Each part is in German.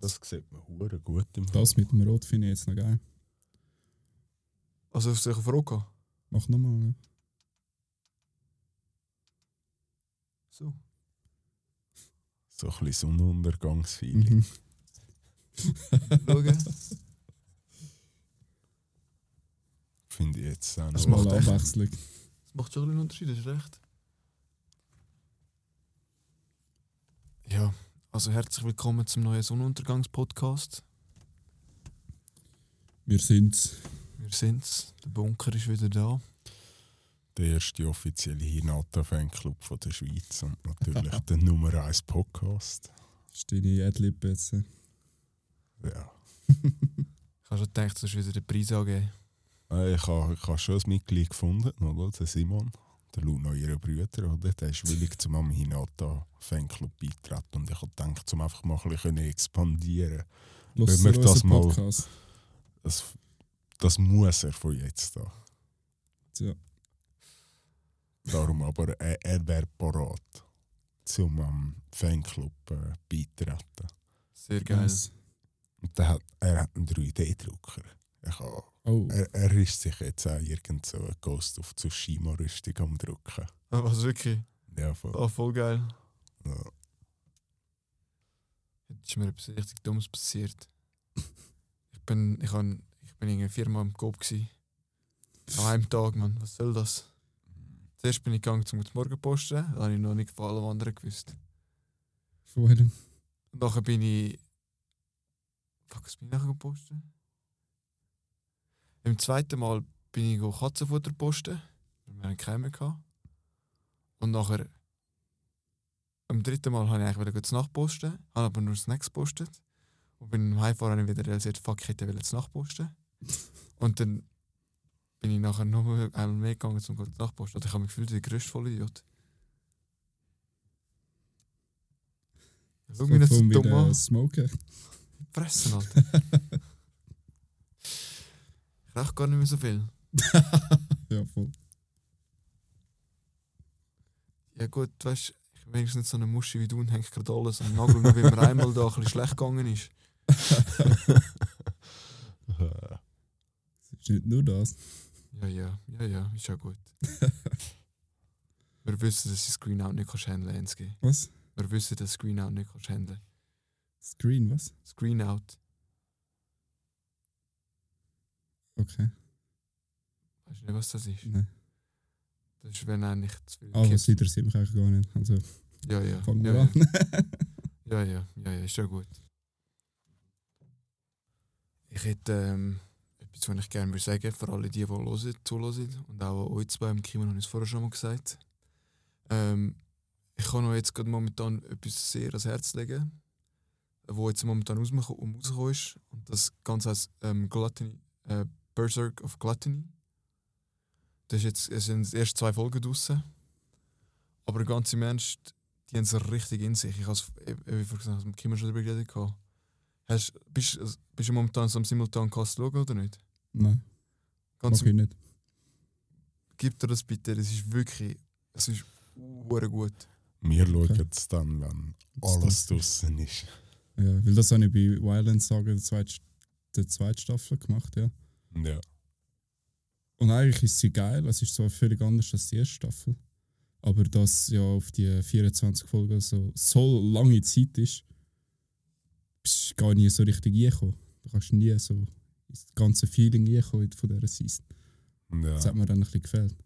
Das sieht man hure gut im Das mit dem Rot finde ich jetzt noch geil. Also auf solche Frage. Mach nochmal. Ne? So. So ein bisschen Sonnenuntergangsfeeling. Mhm. Schauen. Finde ich jetzt auch Das noch. macht Mal echt- Abwechslung. Das macht schon einen Unterschied, das ist recht. Ja, also herzlich willkommen zum neuen Sonnenuntergangspodcast. Wir sind's. Wir sind's. Der Bunker ist wieder da. Der erste offizielle Hinata-Fanclub von der Schweiz und natürlich der Nummer 1 Podcast. Ist deine Adlib jetzt. äh. Ja. Ich habe schon gedacht, du hast wieder den Preis angeben. Äh, Ich habe ich ha schon ein Mitglied gefunden, oder? Der Simon, der Luna, ihre Brüder, oder? Der ist willig zum am Hinata Fanclub beitreten und ich habe gedacht, zum einfach mal ein bisschen expandieren. Lass wir dir das mal- Podcast. Das, das muss er von jetzt an. Ja. Darum aber, er, er wäre parat, zum am Fanclub äh, beitreten. Sehr geil. Und der hat, er hat einen 3D-Drucker. Ich habe Oh, Er, er ist sich jetzt auch irgend so ein Ghost of Tsushima-Rüstung am Drucken. Ah, Was wirklich? Ja, voll. Ah, voll geil. Ja. Jetzt ist mir etwas richtig Dummes passiert. Ich bin, ich han, ich bin irgendwie viermal im Coop gsi. An einem Tag, Mann. Was soll das? Zuerst bin ich gegangen zum Morgen posten, da habe ich noch nicht von allem anderen gewusst. vorher. Und nachher bin ich. Fuck, was bin ich nachher gepostet? Im zweiten Mal bin ich Katzenfutter posten. weil Wir hatten keinen mehr. gehabt. Und nachher. Am dritten Mal habe ich eigentlich wieder Nacht posten, habe aber nur Snacks gepostet. Und bin im Heimfahren habe ich wieder realisiert, fuck, ich hätte Nacht posten. Und dann bin ich nachher noch mal einmal mehr gegangen zum zu Nacht posten. Und ich habe mich gefühlt wie der größte Vollidiot. Schau mich nicht so dumm an. Smoken. Fressen, Alter. ich rauche gar nicht mehr so viel. Ja, voll. Ja gut, weißt du, ich bin wenigstens nicht so eine Muschi wie du und hängt gerade alles am Nagel, nur weil mir einmal da ein bisschen schlecht gegangen ist. Es ist nicht nur das. Ja, ja, ja, ja, ist ja gut. Wir wissen, dass du Screenout nicht kannst handeln NSG. Was? Wir wissen, dass Screenout nicht kannst handeln Screen, was? Screenout, Okay. weißt du nicht, was das ist? Nein. Das ist, wenn eigentlich zu viel was kippt. interessiert mich eigentlich gar nicht. Also Ja, ja. fangen ja, wir ja. an. Ja, ja, ja, ja, ist ja gut. Ich hätte ähm, etwas, was ich gerne würde sagen, für alle die, die hören, zuhören und auch euch zwei im Kimo, habe ich es vorher schon mal gesagt. Ähm, ich kann euch jetzt gerade momentan etwas sehr ans Herz legen, wo jetzt momentan rausgekommen ist. Und das Ganze heißt ähm, Gluttony, äh, Berserk of Gluttony. Das ist jetzt, es sind erst zwei Folgen draussen. Aber ganz im Ernst, die haben es richtig in sich. Ich habe es, gesagt, mit Kim schon darüber geredet. gehabt. Hast, bist, bist du momentan so am Simultancast schauen oder nicht? Nein, Ganz mach ich nicht. Gib dir das bitte, das ist wirklich, es ist hure gut. wir schauen Okay. es dann, wenn alles draußen ist. Ja, weil das habe ich bei Wildlands sagen, der zweite, der zweite Staffel gemacht, ja. Ja. Und eigentlich ist sie geil, es ist zwar völlig anders als die erste Staffel. Aber dass ja auf die 24 Folgen so, so lange Zeit ist, bist du gar nie so richtig reingekommen. Du kannst nie so ins ganze Feeling reinkommen von dieser Season. Das ja. hat mir dann ein bisschen gefehlt.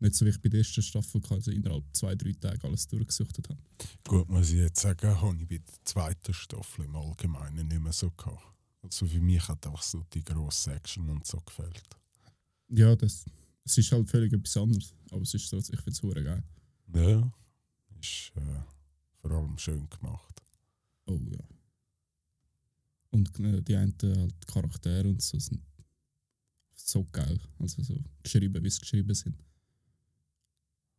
Nicht so wie ich bei der ersten Staffel also innerhalb zwei, drei Tage alles durchgesuchtet habe. Gut, muss ich jetzt sagen, habe ich bei der zweiten Staffel im Allgemeinen nicht mehr so gehabt. Also für mich hat einfach so die grosse Action und so gefällt. Ja, das, es ist halt völlig etwas anderes. Aber es ist so, ich finde es hure geil. Ja. Ist äh, vor allem schön gemacht. Oh ja. Und äh, die einen halt Charaktere und so sind so geil. Also so geschrieben, wie sie geschrieben sind.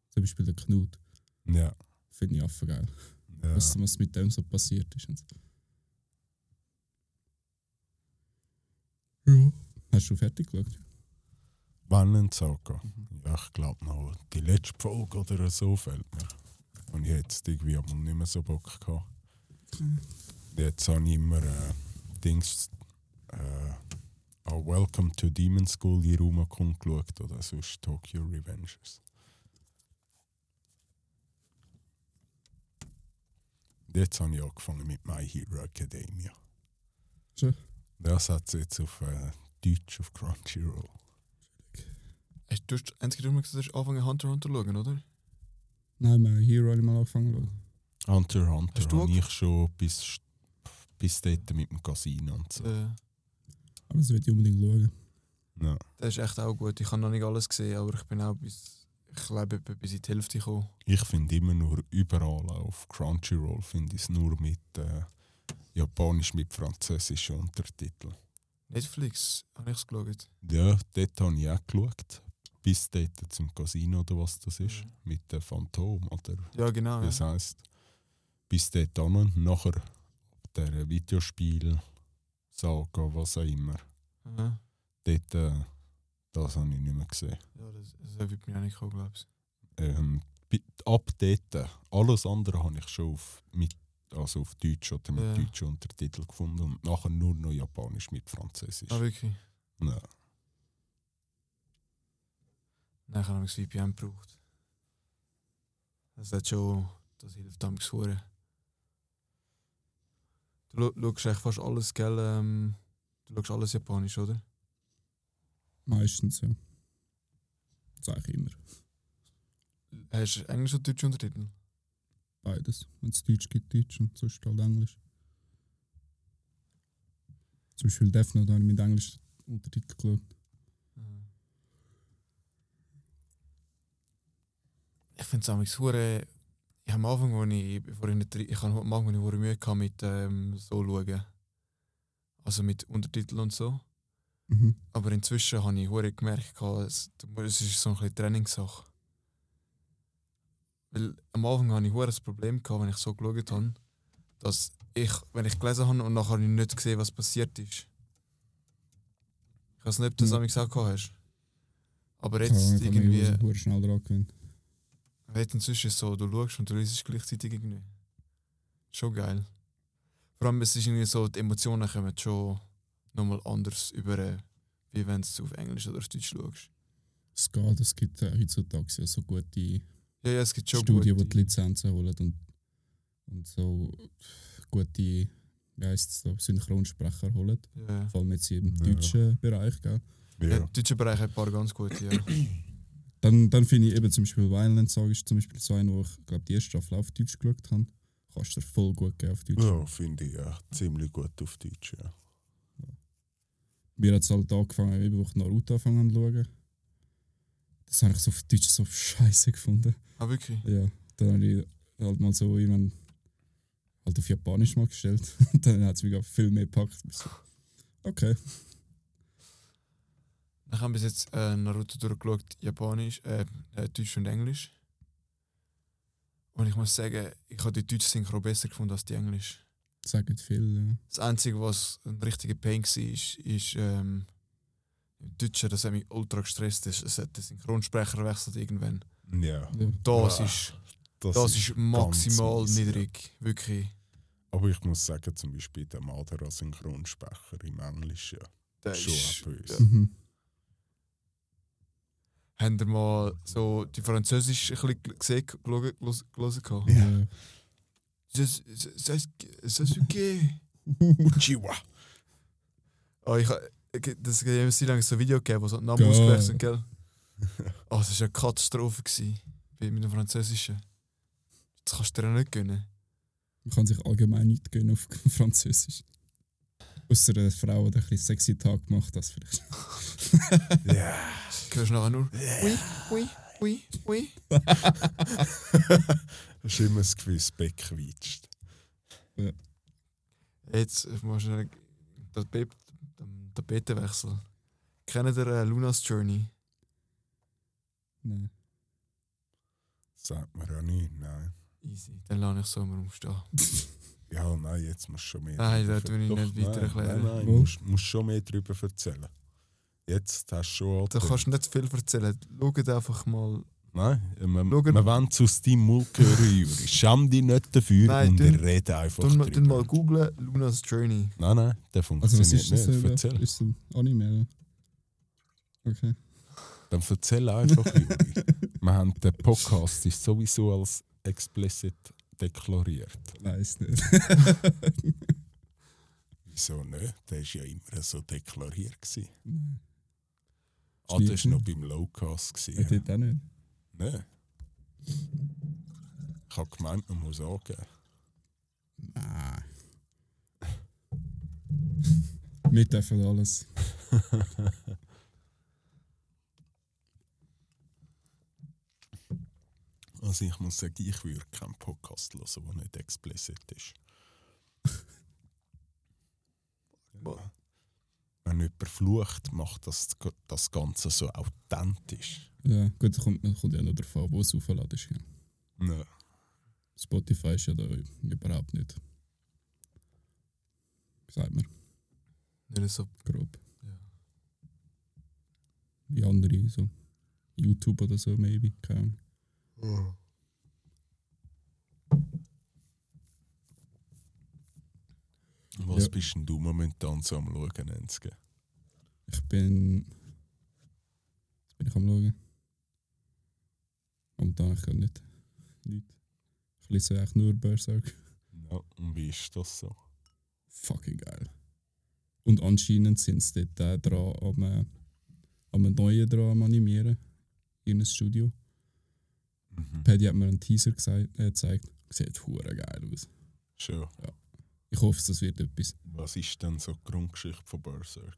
Zum Beispiel der Knut. Ja. Finde ich einfach geil. ja. Was, was mit dem so passiert ist. Und so. Ja. Hast du fertig geschaut? Wann Saga? Ja, ich glaube noch die letzte Folge oder so fällt mir. Und ich jetzt irgendwie aber nicht mehr so Bock gehabt. Jetzt habe ich immer äh, Dings. Äh, auch Welcome to Demon School in Rumakon geschaut oder sonst Tokyo Revengers. Jetzt habe ich angefangen mit My Hero Academia. Schon? Das hat es jetzt auf äh, Deutsch auf Crunchyroll. Hast du hast einzige Mal gesagt, angefangen Hunter x Hunter zu schauen, oder? Nein, mein Hero habe ich mal angefangen. zu schauen. Hunter x Hunter Hast du habe ich schon bis, bis dort mit dem Casino und so. Äh, Aber das will ich unbedingt schauen. Ja. das ist echt auch gut. Ich habe noch nicht alles gesehen, aber ich bin auch bis, ich glaube, bis in die Hälfte gekommen. Ich finde immer nur überall auf Crunchyroll finde ich es nur mit äh, Japanisch mit französischen Untertiteln. Netflix, habe ich es geschaut. Ja, dort habe ich auch geschaut. Bis dort zum Casino oder was das ist. Mhm. Mit dem Phantom oder Ja, genau. wie Ja. heisst. Bis dort an. Nachher der Videospiel, Saga, was auch immer. Aha. Dort, äh, das habe ich nicht mehr gesehen. Ja, das, das wird mir auch nicht kommen, glaube ich. Ähm, ab dort, alles andere habe ich schon auf, mit, also auf Deutsch oder mit Ja. deutschen Untertiteln gefunden und nachher nur noch Japanisch mit Französisch. Ah, wirklich? Ja. Nein, ich habe nämlich das VPN gebraucht. Das hat schon, das hilft am Gesuren. Du scha- schaust eigentlich fast alles, gell? Ähm, du schaust alles Japanisch, oder? Meistens, ja. Das sage ich immer. Hast du Englisch oder deutsche Untertitel? Beides. Wenn es Deutsch gibt, Deutsch und sonst halt Englisch. Zum Beispiel Death Note habe ich mit Englisch Untertitel geschaut. Ich finde es amigs hure. Ich habe am Anfang, wo ich, bevor ich nicht, ich habe am Anfang, wo ich Mühe hatte mit ähm, so schauen. Also mit Untertiteln und so. Mhm. Aber inzwischen habe ich hure gemerkt, es ist so ein bisschen Trainingssache. Weil am Anfang hatte ich das Problem, gehabt, wenn ich so geschaut habe, dass ich, wenn ich gelesen habe und nachher habe ich nicht gesehen, was passiert ist. Ich weiß nicht, ob du das Ja. auch gehabt hast. Aber jetzt ich habe mich irgendwie. also hure schnell dran gewöhnt. Jetzt inzwischen ist es so, du schaust und du liest gleichzeitig irgendwie. Schon geil. Vor allem, es ist irgendwie so, die Emotionen kommen schon nochmal anders über, äh, wie wenn du auf Englisch oder auf Deutsch schaust. Es geht, es gibt äh, heutzutage ja so gute Ja, ja, es gibt schon Studien, die gute- die Lizenzen holen und, und so gute, wie heisst es da, Synchronsprecher holen. Ja. Vor allem jetzt im Ja. deutschen Bereich. Gell? Ja. Ja. Der deutsche Bereich hat ein paar ganz gute, ja. Dann, dann finde ich eben zum Beispiel Violent Song ist zum Beispiel so ein, wo ich glaube die erste Staffel auf Deutsch geschaut habe. Kannst du dir voll gut geben auf Deutsch. Ja, finde ich ja, ziemlich gut auf Deutsch. Ja. Mir hat es halt angefangen, eben, wo ich Naruto angefangen habe zu schauen. Das habe ich so auf Deutsch so scheiße gefunden. Ah, wirklich? Ja, dann habe ich halt mal so irgendwann halt auf Japanisch mal gestellt. Und dann hat es mich viel mehr gepackt. So, okay. Ich habe bis jetzt äh, Naruto durchgeschaut, Japanisch, äh, äh, Deutsch und Englisch. Und ich muss sagen, ich habe die deutsche Synchro besser gefunden als die Englisch. Sagen viel. Ja. Das Einzige, was ein richtiger Pain war, ist, ist ähm, im Deutschen, das hat mich ultra gestresst. Es hat den Synchronsprecher wechselt irgendwann. ja. Ja. Das, Ah, ist, das ist maximal mies, ja. niedrig. Wirklich. Aber ich muss sagen, zum Beispiel der Madara Synchronsprecher im Englischen. Das Schon ist, böse. ja. Mhm. Habt ihr mal so die Französisch ein bisschen gesehen, gelesen? Ja. Sas- Sas- Sasuke. Uchiwa. Oh, ich- das hat immer so lange so ein Video gegeben, wo so Namen Geil. ausgesprochen sind, gell? Oh, das war eine Katastrophe gewesen, mit dem Französischen. Das kannst du dir ja nicht gönnen. Man kann sich allgemein nicht gönnen auf Französisch. Außer eine Frau, die ein bisschen sexy Tag macht, das vielleicht. Ja. Du hörst nachher nur Ui, ui, ui, ui. Hast immer das Gefühl, das Beck quietscht. Jetzt ich muss schnell das Be den Tapetenwechsel. Kennt ihr äh, Lunas Journey? Nein. Sagt mir ja nicht, nein. Easy. Dann lasse ich so immer umstehen. Ja, nein, jetzt musst du schon mehr Nein, das tue ich nicht weiter nein, erklären. Nein, nein, Wo? musst, musst schon mehr darüber erzählen. Jetzt hast du schon Da kannst du nicht viel erzählen. Schaut einfach mal Nein, wir, wir wollen zu Steam Mulk hören, Juri. Schäm dich nicht dafür Nein, und dann- wir reden einfach Dann, drüber. mal googlen, Lunas Journey. Nein, nein, der Also funktioniert was ist das? nicht. Äh, Erzähl. ist das ein Anime? Okay. Dann erzähl einfach, Juri. wir haben den Podcast ist sowieso als explicit deklariert. Weiß nicht. Wieso nicht? Der war ja immer so deklariert. Gewesen. Nein. Ah, das war noch beim Lowcast. Ja, gewesen, Ja. dort auch nicht. Nein. Ich habe gemeint, man muss angeben. Nein. Wir dürfen alles. Also ich muss sagen, ich würde keinen Podcast hören, der nicht explicit ist. Wenn jemand flucht, macht das das Ganze so authentisch. Ja, gut, da kommt, kommt ja noch davon, wo es aufladest. Ja. Ja. Spotify ist ja da überhaupt nicht. Sagt man, Nicht so. grob. Ja. Wie andere, so YouTube oder so, maybe. Keine Ahnung. Was Ja. bist denn du momentan so am Schauen, Enzke? Ich bin. Jetzt bin ich am Schauen. Momentan ich kann nicht. Nicht. Ich lese eigentlich nur Berserk. Ja, und wie ist das so? Fucking geil. Und anscheinend sind sie dort auch dran am, äh, am neuen dran am Animieren. In einem Studio. Mhm. Paddy hat mir einen Teaser äh, gezeigt. Sieht hure geil aus. Schon. Ich hoffe, das wird etwas. Was ist denn so die Grundgeschichte von Berserk?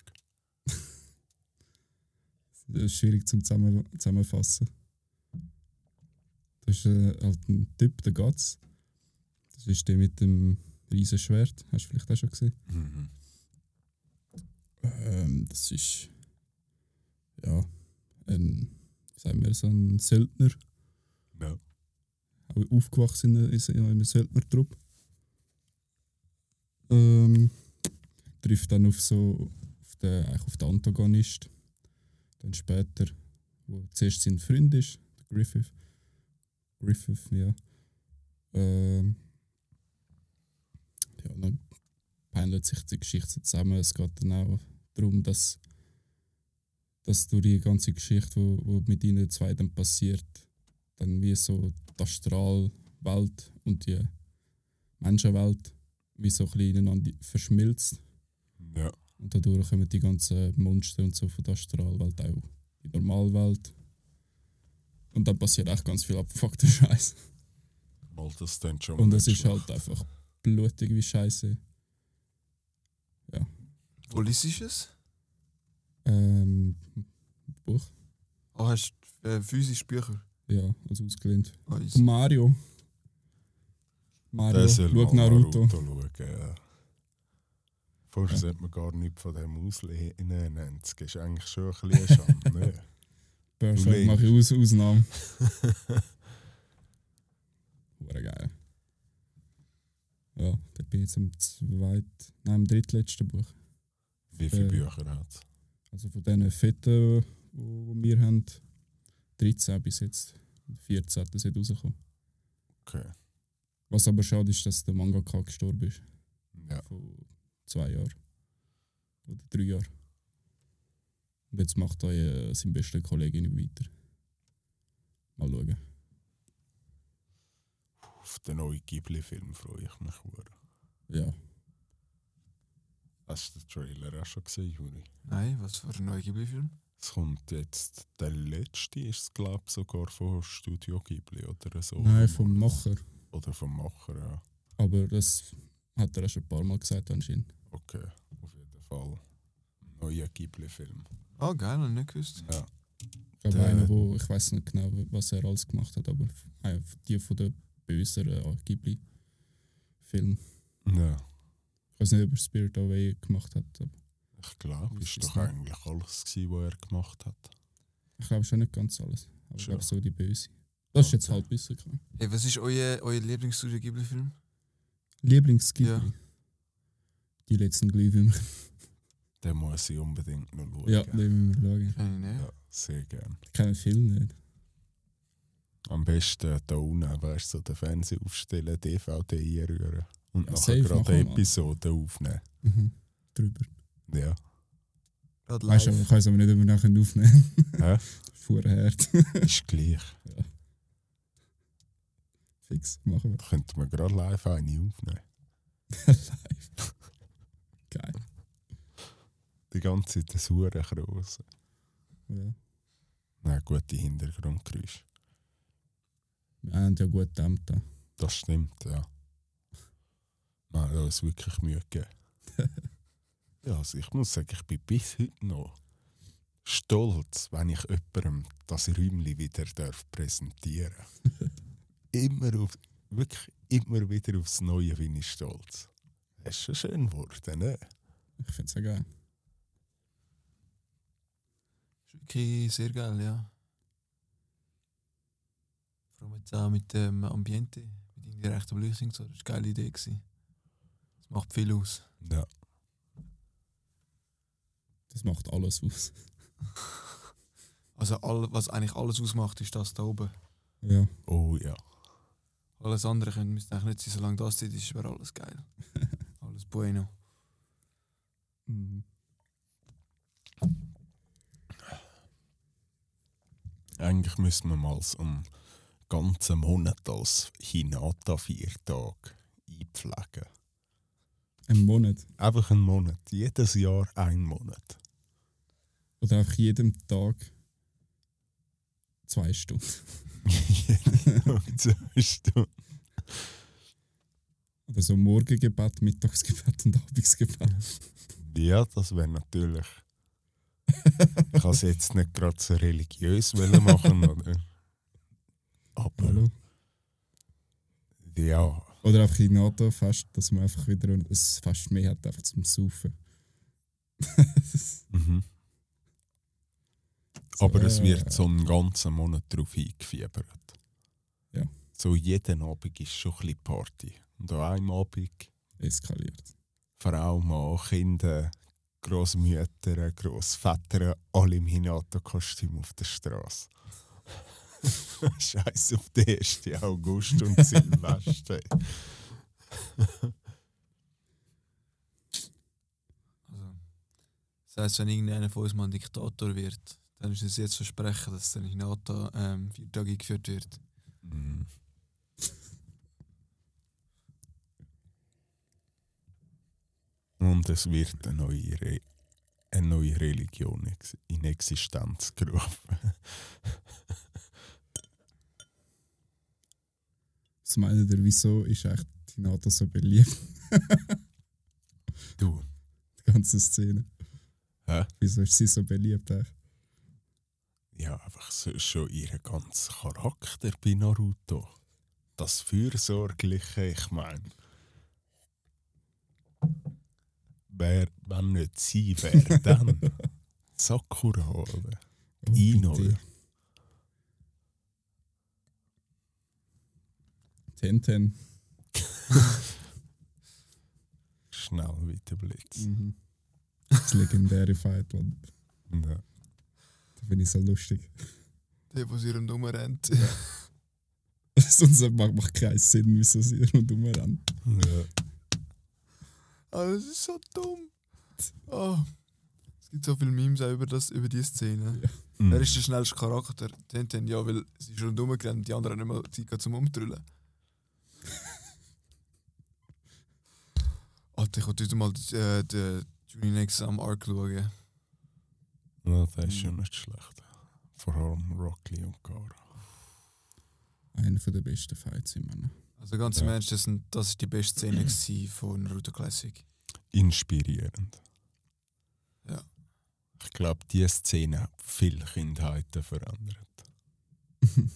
Das ist schwierig zum zusammen zusammenfassen. Das ist äh, halt ein Typ, der Guts. Das ist der mit dem riesen Schwert. Hast du vielleicht auch schon gesehen? Mhm. Ähm, das ist ja ein, sagen wir, so ein Söldner, Ja. auch aufgewachsen in, in, in einem Söldnertrupp. Ähm, trifft dann auf so auf den, eigentlich auf den Antagonist. Dann später, wo zuerst sein Freund ist, Griffith. Griffith, ja. Ähm, ja, dann pendelt sich die Geschichte zusammen. Es geht dann auch darum, dass, dass durch die ganze Geschichte, wo, wo mit ihnen zwei dann passiert, dann wie so die Astralwelt und die Menschenwelt wie so ein bisschen ineinander verschmilzt. Ja. Und dadurch kommen die ganzen Monster und so von der Astralwelt auch in die Normalwelt. Und dann passiert echt ganz viel abgefuckter Scheiß. Und es ist halt einfach blutig wie Scheiße. Wo liest du es? Ähm, Buch? Ah, hast du äh, physisch Bücher? Ja, also ausgelehnt. Von Mario. Mario, schau mal Naruto. schauen, ja. Vorher Ja. sollte man gar nichts von dem auslehnen. Das ist eigentlich schon ein bisschen Schande. ne? Lehnst. mache ich Aus Ausnahme. Hure geil. Ja, da bin ich jetzt im zweit, nein, im drittletzten Buch. Wie viele Äh, Bücher hat es? Also von diesen fetten, die wir haben, 13 bis jetzt. 14 sind rausgekommen. Okay. Was aber schade ist, dass der Mangaka gestorben ist. Ja. Vor zwei Jahren. Oder drei Jahren. Und jetzt macht er äh, sein bester Kollege nicht weiter. Mal schauen. Auf den neuen Ghibli-Film freue ich mich. sehr. Ja. Hast du den Trailer auch schon gesehen, Juri? Nein, was für ein neuer Ghibli-Film? Es kommt jetzt, der letzte ist es, glaube ich, sogar von Studio Ghibli oder so. Nein, vom Macher. Oder vom Macher, ja. Aber das hat er schon ein paar Mal gesagt anscheinend. Okay, auf jeden Fall. Neuer Ghibli-Film. Ah, geil, hab ich nicht gewusst. Ja. Ich glaube, einer, wo ich weiß nicht genau, was er alles gemacht hat, aber die von den böseren äh, Ghibli-Filmen. Ja. Ich weiß nicht, ob er Spirit Away gemacht hat, aber Ich glaube, Das ist ist doch eigentlich alles, gewesen, was er gemacht hat. ich glaube schon nicht ganz alles. Aber ich Schon. glaube so die böse. Das ist jetzt halt wissen können. Hey, was ist euer, euer Lieblingsstudio Ghibli-Film? Lieblings-Ghibli. Ja. Die letzten Glühwürmer. Den muss ich unbedingt noch schauen. Ja, den müssen wir schauen. Kenn ich nicht. Ja, sehr gern. Ich kenne den Film nicht. Am besten da unten, weißt du, so den Fernseher aufstellen, DVD einrühren und Ja, nachher gerade machen wir eine mal. Episode aufnehmen. Mhm. Drüber. Ja. Weißt du, ich kann es aber nicht über nachher aufnehmen. Hä? Vorher. Ist gleich. Fix, machen wir. Da könnte man gerade live eine aufnehmen. Live. Geil. Die ganze Zeit das Huren gross. Ja. Nein, gute Hintergrundgeräusche. Wir haben ja gut gedämmt. da. Das stimmt, ja. Wir haben uns wirklich Mühe gegeben. ja, also ich muss sagen, ich bin bis heute noch stolz, wenn ich jemandem das Räumchen wieder darf präsentieren Immer auf, wirklich immer wieder aufs Neue bin ich stolz. Das ist schon schön geworden, ne? Ich finde es ja geil. Ist wirklich sehr geil, ja. Vor allem jetzt auch mit dem Ambiente, mit indirekter Beleuchtung. So. Das war eine geile Idee. Gewesen. Das macht viel aus. Ja. Das macht alles aus. Also, all, was eigentlich alles ausmacht, ist das da oben. Ja. Oh ja. Alles andere können, müsste eigentlich nicht sein, solange das Zeit ist, wäre alles geil. alles bueno. Mhm. Eigentlich müssen wir mal so einen ganzen Monat als Hinata-Viertag einpflegen. Ein Monat. Einfach einen Monat. Jedes Jahr ein Monat. Oder einfach jeden Tag zwei Stunden. Zwei Stunden. Oder so Morgengebet, Mittagsgebet und Abendsgebet. Ja, das wäre natürlich. Ich kann es jetzt nicht gerade so religiös machen, oder? Aber Hallo? ja, Oder einfach in NATO-Fest, dass man einfach wieder ein Fest mehr hat, einfach zum Saufen. mhm. aber es äh, wird so einen ganzen Monat darauf eingefiebert. Ja. So jeden Abend ist schon ein bisschen Party. Und an einem Abend eskaliert. Frau, Mann, Kinder, Großmütter, Großväter, alle im Hinata-Kostüm auf der Straße. Scheiß auf den 1. August und Silvester. Also, das heisst, wenn irgendeiner von uns mal ein Diktator wird, dann ist es jetzt versprechen, dass dann in NATO ähm, vier Tage eingeführt wird. Mhm. Und es wird eine neue, Re eine neue Religion ex in Existenz gerufen. Was meint ihr, wieso ist echt die NATO so beliebt? Du, Die ganze Szene. Hä? Wieso ist sie so beliebt? Echt? Ja, einfach so, schon ihr ganzer Charakter bei Naruto. Das Fürsorgliche, ich meine. Wer, wenn nicht sie, wer dann? Sakura, oder? Oh, Ino. Tenten. Schnell wie der Blitz. Mhm. Das legendäre Fight. Ja. Finde ich so lustig. Der, der sich rundherum rennt. Sonst macht, macht keinen Sinn, wieso sie rundherum rennt. Ja. Ah, das ist so dumm. Ah. Es gibt so viele Memes auch über, das, über diese Szene. Ja. Wer ist der schnellste Charakter? Tenten, ja, weil sie ist rundherum gerannt, die anderen haben nicht mal Zeit gehabt zum Umtrüllen. Alter, ich wollte heute mal äh, den Juni Next am Arc schauen. Ja, das ist schon nicht schlecht. Vor allem Rocky und Gara. Einer der besten Fights immer noch. Also ganz im Ja. Ernst, das, sind, das ist die beste Szene von Naruto Classic. Inspirierend. Ja. Ich glaube, diese Szene hat viele Kindheiten verändert.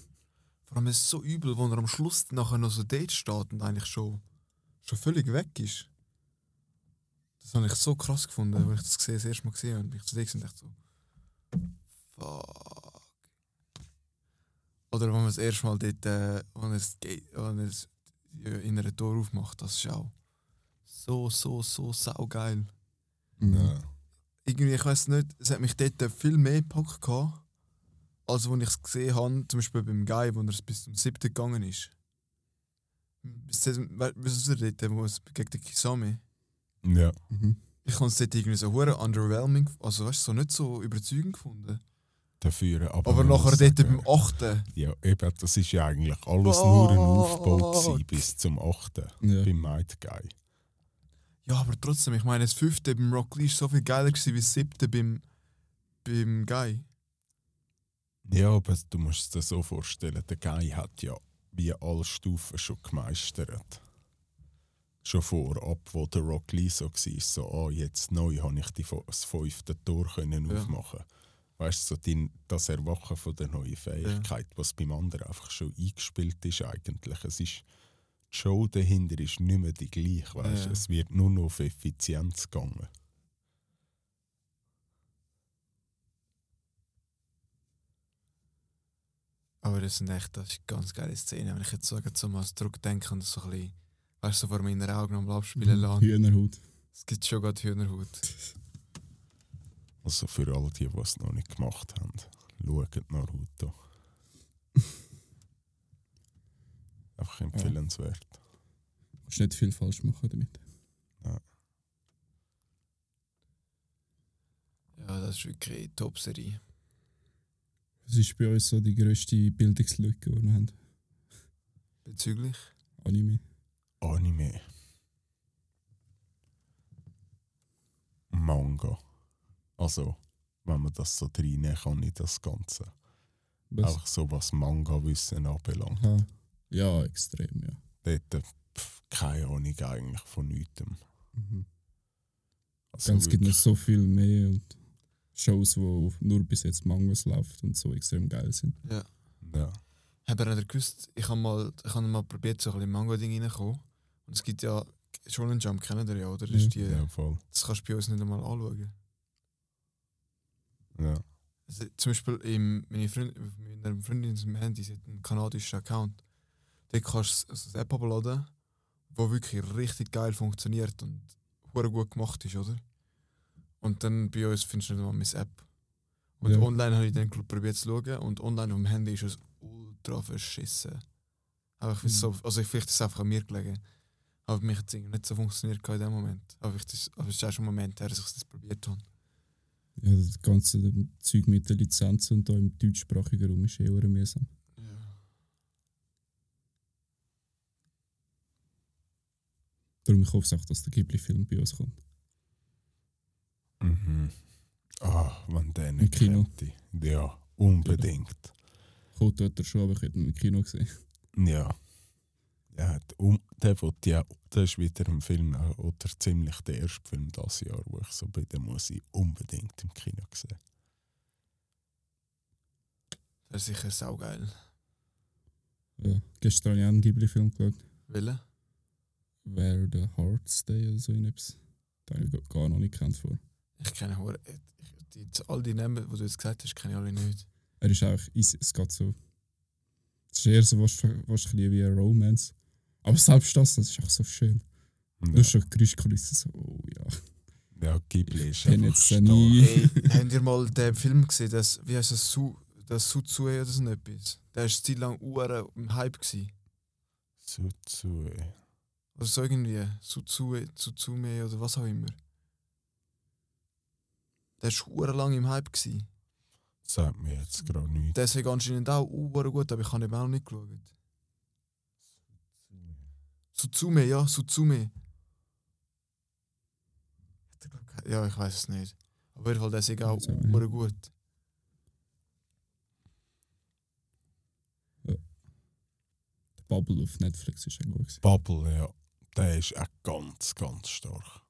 Vor allem ist es so übel, wo er am Schluss nachher noch so dort steht und eigentlich schon, schon völlig weg ist. Das habe ich so krass gefunden, als ich das gesehen, das erste Mal gesehen habe. Und ich zu dir und dachte so, fuck. Oder wenn man das erste Mal dort, äh, wenn es, wenn es in einer Tor aufmacht, das ist auch so, so, so saugeil. Ja. Irgendwie, ich weiß nicht, es hat mich dort viel mehr gepackt gehabt, als als ich es gesehen habe, zum Beispiel beim Guy, wo er es bis zum siebten gegangen ist. Bis zum- we- Weißt du, dort, wo es gegen den Kisame? Ja. Mhm. Ich habe es dort irgendwie so hure underwhelming, also weißt du, so nicht so überzeugend gefunden. Dafür, aber, Aber nachher muss dort sagen, beim achten. Ja, eben, das ist ja eigentlich alles nur ein Aufbau Fuck. gewesen, bis zum 8. Ja. beim Might Guy. Ja, aber trotzdem, ich meine, das fünfte beim Rock Lee ist so viel geiler gewesen wie das siebte beim, beim Guy. Ja, aber du musst es dir so vorstellen, der Guy hat ja wie alle Stufen schon gemeistert. Schon vorab, wo der Rock Lee so war, so, ah, jetzt neu habe ich die, das fünfte Tor können Ja. aufmachen. Weißt du, so die, das Erwachen von der neuen Fähigkeit, was beim anderen einfach schon eingespielt ist eigentlich. Es ist, die Show dahinter ist nicht mehr die gleiche, weißt? Ja. Es wird nur noch auf Effizienz gegangen. Aber das sind echt das ist eine ganz geile Szene. Wenn ich jetzt so, so mal zurückdenke und so ein bisschen, weißt du, so vor meinen Augen am Abspielen lasse. Hühnerhut. Es gibt schon gerade Hühnerhut. Also für all die, die es noch nicht gemacht haben, schaut Naruto. Einfach empfehlenswert. Kannst nicht viel falsch machen damit. Ja, das ist wirklich eine Top-Serie. Was ist bei uns so die grösste Bildungslücke, die wir haben? Bezüglich. Anime. Anime. Manga. Also, wenn man das so reinnehmen kann in das Ganze. Was? Auch so, was Manga-Wissen anbelangt. Aha. Ja, extrem, ja. Dort pff, keine Ahnung eigentlich von nichts. Mhm. Also es gibt noch so viel mehr und Shows, wo nur bis jetzt Mangas läuft und so extrem geil sind. Ja. Ja. Habt ihr nicht gewusst, ich habe mal, ich habe mal probiert, so ein bisschen Manga-Ding reinzukommen. Und es gibt ja Shonen Jump, kennt ihr ja, oder? Das, ist die, ja, voll. das kannst du bei uns nicht einmal anschauen. Ja. Also, zum Beispiel im, meine Freund, mit einer Freundin im Handy, sie hat einen kanadischen Account. Dort kannst du also eine App abladen, die wirklich richtig geil funktioniert und gut gemacht ist, oder? Und dann bei uns findest du nicht mal meine App. Und Ja. online habe ich dann probiert zu schauen und online auf dem Handy ist es ultra verschissen. Einfach, Mhm. so, also vielleicht ist es einfach an mir gelegen. Aber mich hat es nicht so funktioniert in dem Moment. Aber, ich, das, aber es ist auch schon ein Moment her, dass ich das probiert habe. Ja, das ganze Zeug mit den Lizenzen und da im deutschsprachigen Raum ist eh eher mühsam. Ja. Darum ich hoffe auch, dass der Ghibli-Film bei uns kommt. Mhm. Ah, wenn der nicht Kino. könnte. Ja, unbedingt. Kommt dort schon, aber ich hätte ihn im Kino gesehen. Ja. Ja der, um, der, will ja, der ist wieder ein Film, äh, oder ziemlich der erste Film dieses Jahr, wo ich so bin, den muss ich unbedingt im Kino sehen. Das ist sicher saugeil. Ja. Gestern habe ich einen Ghibli-Film geschaut. Wille? Where the Hearts Day oder so etwas. Da habe ich gar- noch nicht gekannt vor. Ich kenne hure- ich, die, all die Namen, die du jetzt gesagt hast, kenne ich alle nicht. Er ist auch, es geht so. Es ist eher so was, was ein bisschen wie eine Romance. Aber selbst das, das ist auch so schön. Du Ja, hast schon Geräuschkulisse so, oh ja. ja Ghibli ist einfach jetzt nie. Hey, habt ihr mal den Film gesehen, das, wie heißt das, Su, das Suzue oder so etwas? Der war Zeit lang uhr im Hype. Gewesen. Sutsue. Oder so irgendwie. Suzue, Suzume oder was auch immer. Der war uhr lang im Hype. Gewesen. Sagt mir jetzt gerade nichts. Der ist anscheinend auch uhr gut, aber ich habe eben auch noch nicht geschaut. Suzume, ja, Suzume. Ja, ich weiß es nicht. Aber Fall, der ist auch uhr gut. Der Bubble auf Netflix ist auch gut. gewesen. Bubble, ja. Der ist auch ganz, ganz stark.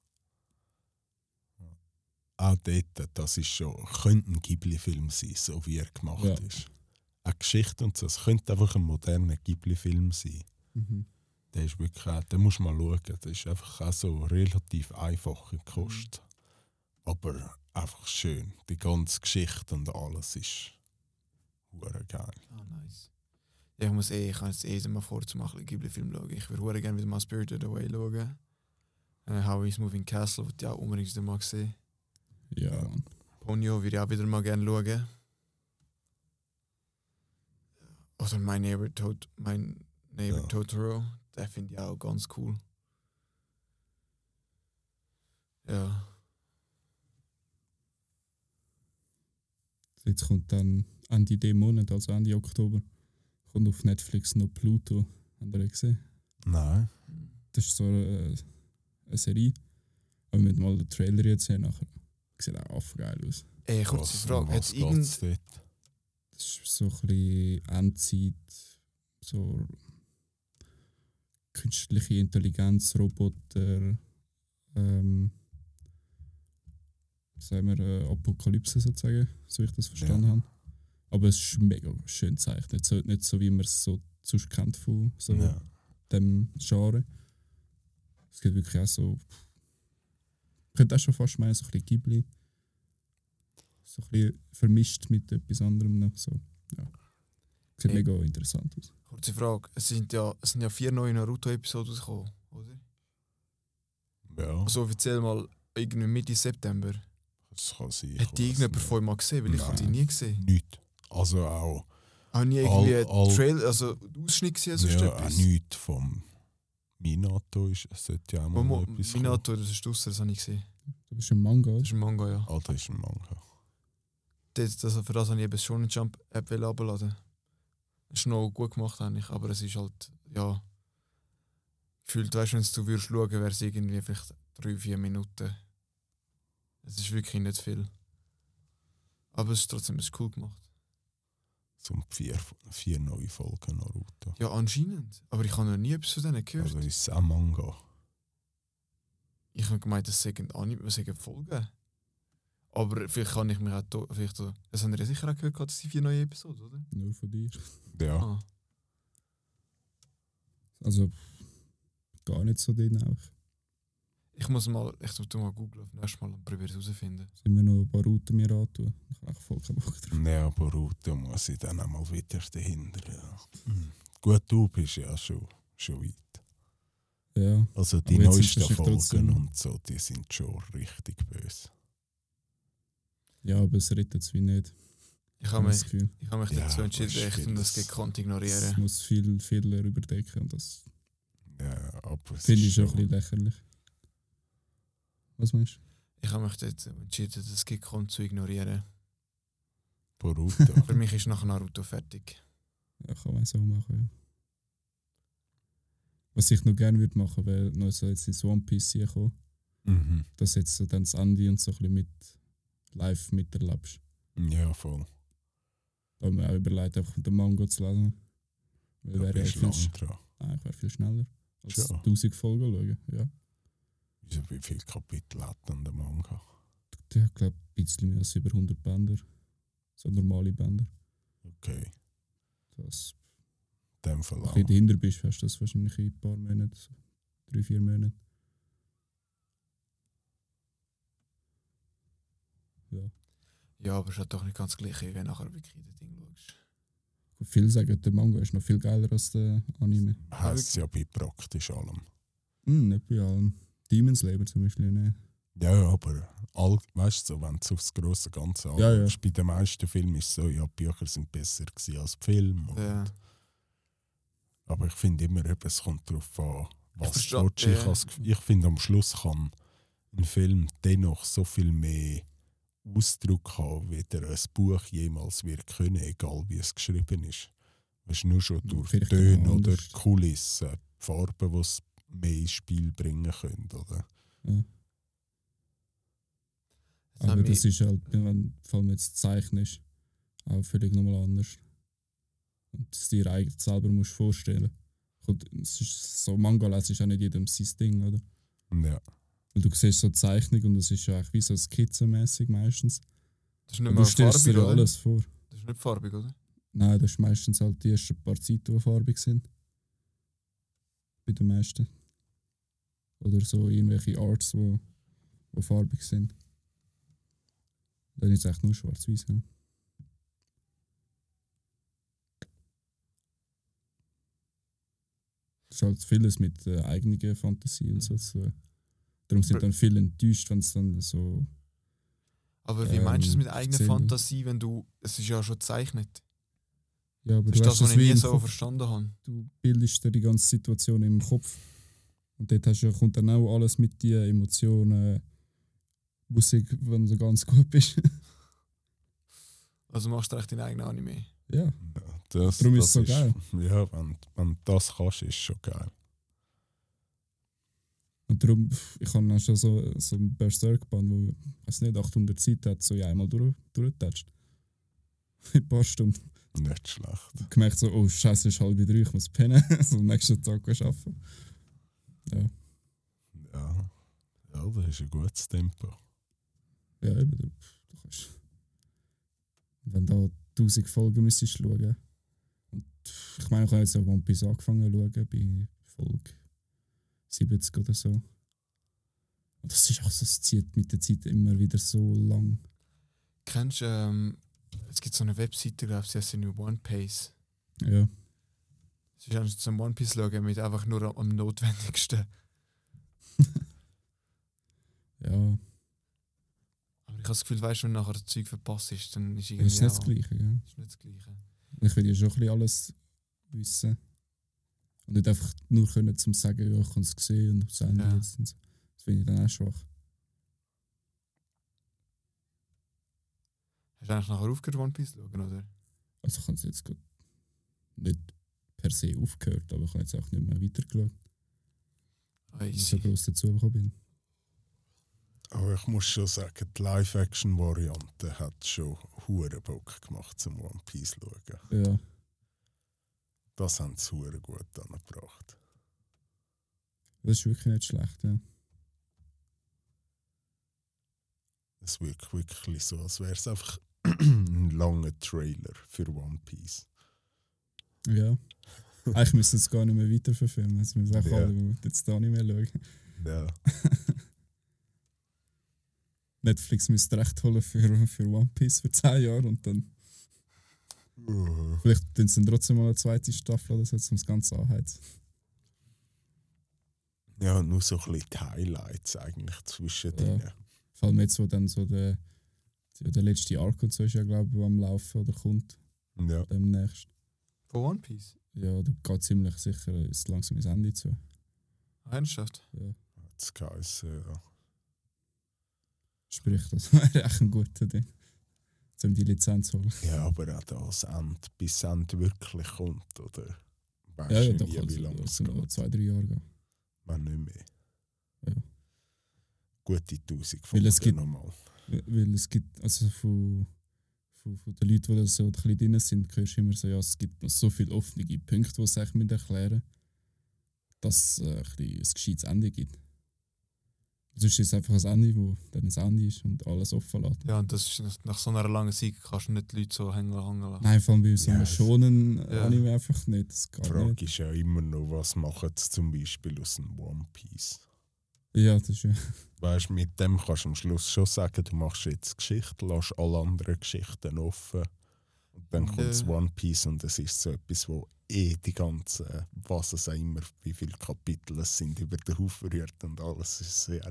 Auch dort, das ist schon, könnte ein Ghibli-Film sein, so wie er gemacht Ja. ist. Eine Geschichte und so, es könnte einfach ein moderner Ghibli-Film sein. Mhm. Der ist wirklich den musst du mal schauen. Der ist einfach auch so relativ einfach in Kost. Aber einfach schön. Die ganze Geschichte und alles ist hure geil. Ah, nice. Ja, ich muss eh, ich kann jetzt eh mal vor, zum einen Ghibli-Film schauen. Ich würde gerne wieder mal Spirited Away schauen. Äh, How is Moving Castle, würde ich auch unbedingt wieder mal sehen. Ja. Ponyo würde ich auch wieder mal gerne schauen. Oder mein Neighbor, Tot mein Neighbor Ja. Totoro, den finde ich auch ganz cool. Ja. Jetzt kommt dann Ende dem Monat, also Ende Oktober, kommt auf Netflix noch Pluto. Habt ihr gesehen? Nein. Das ist so eine, eine Serie. Aber mit mal den Trailer jetzt sehen, nachher sieht auch affengeil aus. Ey, kurze Frage. Hat was irgend? Das ist so ein bisschen Endzeit, so künstliche Intelligenz, Roboter, ähm, sagen wir äh, Apokalypse sozusagen, so wie ich das verstanden Ja. habe. Aber es ist mega schön gezeichnet, so, nicht so wie man es so sonst kennt von so Ja. dem Genre. Es geht wirklich auch so. Ich könnte auch schon fast meinen, so ein bisschen Ghibli. So ein bisschen vermischt mit etwas anderem noch. So. Ja. Sieht mega interessant aus. kurze Frage. Es sind ja, es sind ja vier neue Naruto-Episoden rausgekommen, oder? Ja, Also offiziell mal irgendwie Mitte September. das kann sein. ich Hat die irgendjemand euch mal gesehen? Weil ich habe die nie gesehen. Nicht. Also auch. Auch nie irgendwie All- all- Trail, also Ausschnitt gesehen, sonst ja, auch etwas. nichts vom Minato ist, es sollte ja auch mal Momo, etwas kommen. Minato, das ist draussen, das habe ich gesehen. Du bist ein Manga, Das ist ein Manga, ja. Alter, ist ein Manga. Das, das, für das habe ich eben schon eine Jump-App abladen. Ist noch gut gemacht eigentlich, aber es ist halt, ja. Gefühlt, weißt du, wenn du würdest schauen, wäre es irgendwie vielleicht drei, vier Minuten. Es ist wirklich nicht viel. Aber es ist trotzdem es ist cool gemacht. Zum vier, vier neue Folgen Naruto. Ja, anscheinend. Aber ich habe noch nie etwas von denen gehört. Also ist es auch Manga. Ich habe gemeint, das sagen Anime, das sagen Folgen. Aber vielleicht kann ich mich auch. Vielleicht, so- das haben wir ja sicher auch gehört, dass die vier neue Episoden, oder? Nur von dir. Ja. Ah. Also gar nicht so drin auch. Ich muss mal, ich tu mal googeln auf nächstes Mal und probiere es herauszufinden. Sind wir noch ein paar Routen mir antun? Ich habe voll keinen Bock drauf. Ja, Boruto muss ich dann einmal wieder dahinter. Ja. Mhm. Gut, du bist ja schon, schon weit. Ja, Also die neuesten Folgen und so, die sind schon richtig böse. Ja, aber es rettet es wie nicht. Ich Ich habe das mich, ich habe mich Ja, dazu entschieden, um das vieles- gekonnt Es ignorieren. muss viel Fehler überdecken und das Ja, aber es finde ich schon ein bisschen lächerlich. Was meinst du? Ich habe mich dazu entschieden, das gekonnt zu ignorieren. Boruto. Für mich ist nach Naruto fertig. Ja, kann man so machen, ja. Was ich noch gerne würde machen, wäre noch so jetzt ins One Piece hier kommen, mhm. dass jetzt so dann das Ende und so ein bisschen mit live miterlebst. Ja, voll. Da haben wir auch überlegt, einfach den Manga zu lesen. Weil Da wäre ja bist du viel, lang sch- dran. nein, wäre viel schneller. Als Schon. 1000 Folgen schauen. Ja. Wieso, wie viele Kapitel hat dann der Manga? Der hat, glaube ich, ein bisschen mehr als über 100 Bänder. So normale Bänder. Okay, Das, in dem Fall wenn du dahinter bist, hast du das wahrscheinlich in ein paar Monaten. So drei, vier Monate. Ja. Ja, aber es ist halt doch nicht ganz gleich, wenn du nachher wirklich in das Ding schaust. Viele sagen, der Manga ist noch viel geiler als der Anime. Heißt ja bei praktisch allem. Hm, nicht bei allem. Demon Slayer zum Beispiel nicht. Ja, aber all, weißt du, so, wenn du aufs grosse Ganze Ja, ja. anschaust, bei den meisten Filmen ist es so, ja, die Bücher sind besser gewesen als die Filme. Ja. Aber ich finde immer, es kommt darauf an, was du. Ich, ja. has- ich finde, am Schluss kann ein Film dennoch so viel mehr Ausdruck haben, wie der ein Buch jemals wird können, egal wie es geschrieben ist. Weißt du, nur schon durch Vielleicht Töne oder. Kulissen, Farben, die es mehr ins Spiel bringen können. Oder? Ja. Aber das ist halt, wenn vor allem jetzt zeichnest, auch völlig nochmal anders. Und das dir eigentlich selber musst vorstellen. Und es ist so Manga lesen ist auch nicht jedem sein Ding, oder? Ja, Weil du siehst so Zeichnung und es ist ja eigentlich wie so skizzenmäßig meistens. das ist nicht du stellst farbig, dir oder? alles vor. Das ist nicht farbig, oder? Nein, das ist meistens halt die ersten paar Zeiten, die farbig sind. Bei den meisten. Oder so irgendwelche Arts, die, die farbig sind. Dann ist es echt nur schwarz-weiß. Ja. Das ist halt vieles mit äh, eigener Fantasie und so. zu tun. Darum sind dann viele enttäuscht, wenn es dann so. Aber wie meinst du es Ähm, mit eigener. Fantasie, wenn du. Es ist ja schon gezeichnet. Ja, aber Das ist du, das, hast was ich nie so Kopf. verstanden habe. du bildest dir die ganze Situation im Kopf. Und dort hast du, kommt dann auch alles mit dir, Emotionen, Musik, wenn du ganz gut bist. Also machst du echt deinen eigenen Anime. ja, Das, Darum ist es so geil. Ja, wenn, wenn du das kannst, ist schon geil. Und darum, ich habe dann schon so, so ein Berserk-Band, wo, weiß nicht, 800 Seiten hat, so ja einmal durch, durchgetatscht. In ein paar Stunden. Nicht schlecht. Gemerkt so, oh Scheiße, es ist halb drei, ich muss pennen. so am nächsten Tag arbeiten. Ja, Ja. ja, das ist ein gutes Tempo. ja eben, du, du kannst. Und wenn da 1000 Folgen müsstest schauen. Und ich meine, ich habe jetzt auch One Piece angefangen zu schauen, bei Folge 70 oder so. Und das ist auch so, es zieht mit der Zeit immer wieder so lang. Kennst du, ähm, es gibt so eine Webseite, glaube ich, die heißt One Piece. Ja, Es ist eigentlich zum One Piece schauen mit einfach nur am notwendigsten. ja, Aber ich habe das Gefühl, weißt du, wenn nachher das Zeug verpasst ist, dann ist das irgendwie ist nicht das Gleiche. Ja. ist nicht das Gleiche. Ich will ja schon ein bisschen alles wissen. Und nicht einfach nur können zum sagen, ja, ich habe es gesehen und das Ende Ja. jetzt. Und so. Das finde ich dann auch schwach. Hast du eigentlich nachher aufgehört, One Piece zu schauen, oder? Also ich habe es jetzt grad nicht per se aufgehört, aber ich habe jetzt auch nicht mehr weitergeschaut, weil ich so groß dazugekommen bin. Aber ich muss schon sagen, die Live-Action-Variante hat schon hure Bock gemacht zum One Piece schauen. Ja, Das haben sie gut angebracht. das ist wirklich nicht schlecht. Ja. Es wirkt wirklich so, als wäre es einfach ein langer Trailer für One Piece. ja. Eigentlich müssen sie es gar nicht mehr weiterverfilmen. Jetzt müssen auch Ja. alle jetzt da nicht mehr schauen. Ja. Netflix müsste Recht holen für, für One Piece für 10 Jahre und dann vielleicht tun sie dann trotzdem mal eine zweite Staffel oder so, um das Ganze anheizen. Ja, nur so ein bisschen die Highlights eigentlich zwischendrin. Ja. Vor allem jetzt, wo dann so der, der, letzte Arc und so ist ja, glaube ich, am Laufen oder kommt Ja. demnächst. Von One Piece? Ja, da geht ziemlich sicher ist langsam ins Ende zu. Ernsthaft? Das geheißen, ja. Sprich, das wäre echt ein guter Ding. Um die Lizenz zu holen. Ja, aber auch das Ende, bis das Ende wirklich kommt, oder? Weißt Ja, ja, doch, nie, also, wie lange es noch zwei, drei Jahre gehen. Wenn nicht mehr. Ja. Gute 1000 Weil es Folgen gibt- nochmal. Weil- es gibt, also von, von, von den Leuten, die da so ein bisschen drin sind, hörst du immer so, ja, es gibt noch so viele offene Punkte, die es eigentlich erklären dass es äh, ein, ein gescheites Ende gibt. Sonst ist es einfach ein Ende, wo dann ein Ende ist und alles offen lässt. Ja, und das ist nach, so einer langen Zeit kannst du nicht die Leute so hängen hängen lassen. Nein, vor allem bei so einem es- schonen Ja. Anime einfach nicht. Das Die Frage nicht. ist ja immer noch, was machen sie zum Beispiel aus dem One Piece? Ja, das ist ja. Weißt, mit dem kannst du am Schluss schon sagen, du machst jetzt Geschichte, lässt alle anderen Geschichten offen. Dann kommt das Ja. One Piece und es ist so etwas, wo eh die ganze, was es auch immer, wie viele Kapitel es sind, über den Haufen rührt und alles ist ja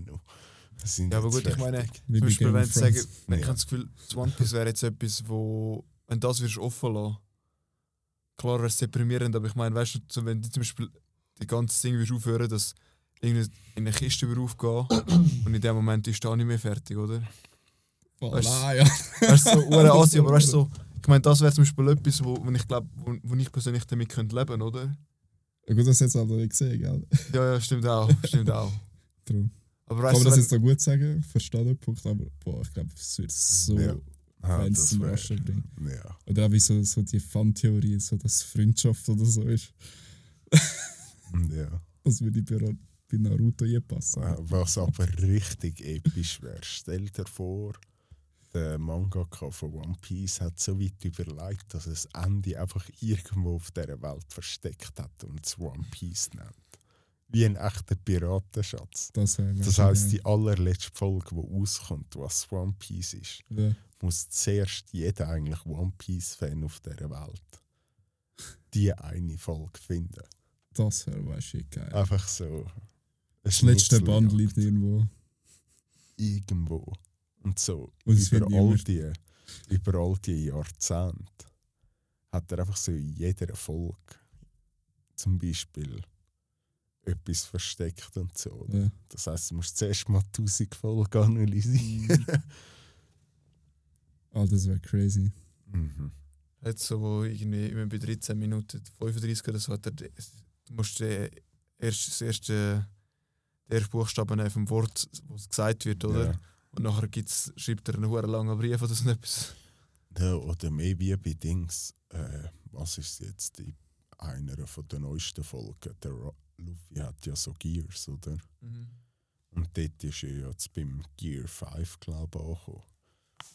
Sind Ja, aber gut, ich meine. Wie Zum bei Beispiel, wenn ich sage, wenn ich Ja. habe das Gefühl, das One Piece wäre jetzt etwas, wo, wenn das würdest offen lassen, klar wäre es deprimierend, aber ich meine, weißt du, so, wenn du zum Beispiel die ganze Ding würdest aufhören, dass irgendwie in eine Kiste würde aufgehen und in dem Moment ist da nicht mehr fertig, oder? Weißt du- Voilà, ja. Weißt du, so, Asi, aber weißt du, so, ich meine, das wäre zum Beispiel etwas, wo, wo ich glaube, wo, wo ich persönlich damit könnte leben, oder? Ja, gut, das es halt nicht gesehen, gell? Ja, ja, stimmt auch, stimmt auch. Darum. Aber Kann weißt man du, das jetzt so gut sagen? Verstehe den Punkt, aber boah, ich glaube, es wird so Ja. Ah, Fans das zum Arsch bringen. ja. Oder auch wie so, so die Fun-Theorie, so dass Freundschaft oder so ist. ja. Das würde bei, Ra- bei Naruto je passen. Äh, Was aber richtig episch wäre, stell dir vor, der Mangaka von One Piece hat so weit überlegt, dass es Ende einfach irgendwo auf dieser Welt versteckt hat und es One Piece nennt. Wie ein echter Piratenschatz. Das, wär Das geil. die allerletzte Folge, die auskommt, was One Piece ist, Ja. muss zuerst jeder eigentlich One Piece-Fan auf dieser Welt die eine Folge finden. Das wäre du geil. Einfach so. das letzte Band liegt irgendwo. irgendwo. Und so Und über all, die, über all die Jahrzehnte hat er einfach so in jeder Folge zum Beispiel etwas versteckt und so. Ja. Das heisst, du musst zuerst mal 1000 Folgen analysieren. Ah, das wäre crazy. Mhm. Jetzt so, wo irgendwie immer bei 13 Minuten 35 oder so, hat er, du musst den erst, das erste, den ersten Buchstaben vom Wort, was gesagt wird, oder? Ja. Und nachher gibt's, schreibt er einen huere langen Brief oder so etwas. Ja, oder wie bei Dings. Äh, was ist jetzt die, einer von den neuesten Folgen? Der Luffy hat ja so Gears, oder? Und dort ist er jetzt beim Gear 5, glaube ich, angekommen.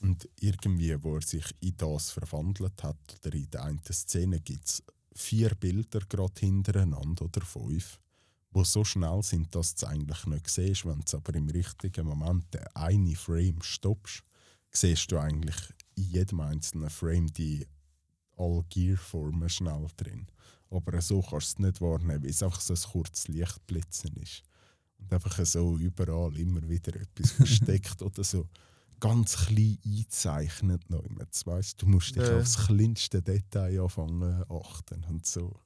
Und irgendwie, wo er sich in das verwandelt hat, oder in der einen Szene, gibt es vier Bilder gerade hintereinander oder fünf, die so schnell sind, dass du es eigentlich nicht siehst. Wenn du aber im richtigen Moment den einen Frame stoppst, siehst du eigentlich in jedem einzelnen Frame die all Gear-Formen schnell drin. Aber so kannst du es nicht wahrnehmen, weil es einfach so ein kurzes Lichtblitzen ist. Und einfach so überall immer wieder etwas versteckt oder so ganz klein eingezeichnet noch immer. Weißt, du musst dich Ja. aufs kleinste Detail anfangen achten und so.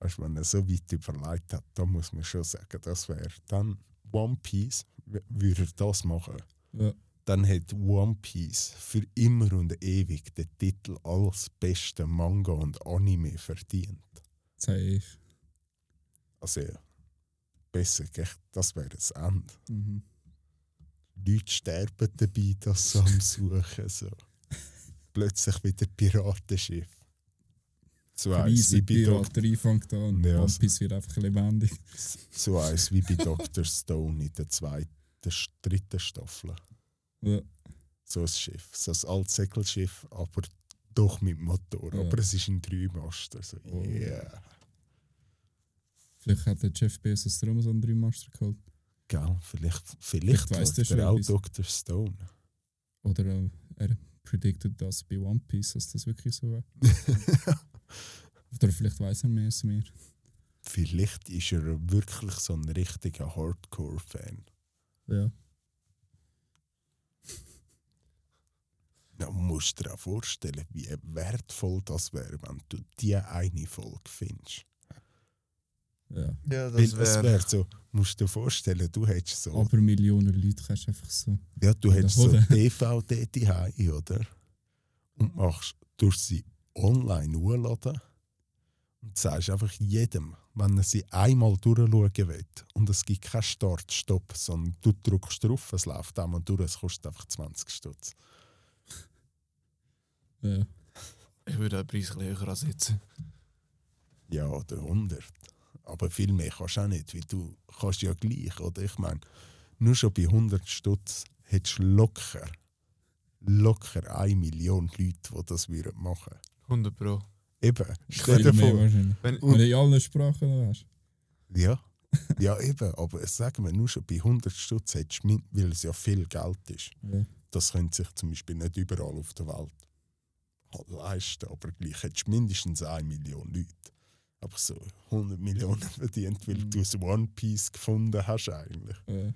Weißt, wenn er so weit überlegt hat, da muss man schon sagen, das wäre dann One Piece, würde er das machen, Ja. dann hat One Piece für immer und ewig den Titel als beste Manga und Anime verdient. Safe. Also ja, besser, das wäre das Ende. Mhm. Leute sterben dabei, das so am Suchen. So. Plötzlich wieder Piratenschiff. So eins wie bei, Piraterie fängt an. Ja, One Piece wird einfach lebendig. so eins wie bei Dr. Stone in der zweiten, dritten Staffel. Ja. So ein Schiff, so ein altes Segelschiff, aber doch mit Motor. Ja. Aber es ist ein Dreimaster. So, Oh. yeah. Vielleicht hat der Jeff Bezos darum so einen Dreimaster geholt. Gell, vielleicht, vielleicht, Vielleicht weiss der auch. Dr. Stone. Oder äh, er predicted das bei One Piece, dass das wirklich so wäre. Oder vielleicht weiß er mehr als wir. vielleicht ist er wirklich so ein richtiger Hardcore-Fan. Ja. Ja, man muss dir auch vorstellen, wie wertvoll das wäre, wenn du die eine Folge findest. ja. Ja, Weil es wäre so, musst du dir vorstellen, du hättest so, Aber Millionen Leute kannst du einfach so. ja, du hättest so. DVD daheim, oder? Und machst durch sie online hochladen und sagst einfach jedem, wenn er sie einmal durchschauen will und es gibt keinen Start, Stopp, sondern du drückst drauf, es läuft einmal durch, es kostet einfach 20 Stutz. Ja. Ich würde den Preis ein bisschen höher ansetzen. Ja, oder 100. Aber viel mehr kannst du auch nicht, weil du kannst ja gleich, oder? Ich meine, nur schon bei 100 Stutz hättest du locker, locker eine Million Leute, die das würden machen 100 Pro. Eben, stell dir vor. Wenn, Wenn du in allen Sprachen hast. Ja, ja eben, aber sagen wir, nur schon bei 100 Stutz hättest du, min- weil es ja viel Geld ist, Ja. das können sich zum Beispiel nicht überall auf der Welt halt leisten, aber gleich hättest du mindestens eine Million Leute. Aber so 100 Millionen verdient, weil Mhm. du das One Piece gefunden hast eigentlich. Ja.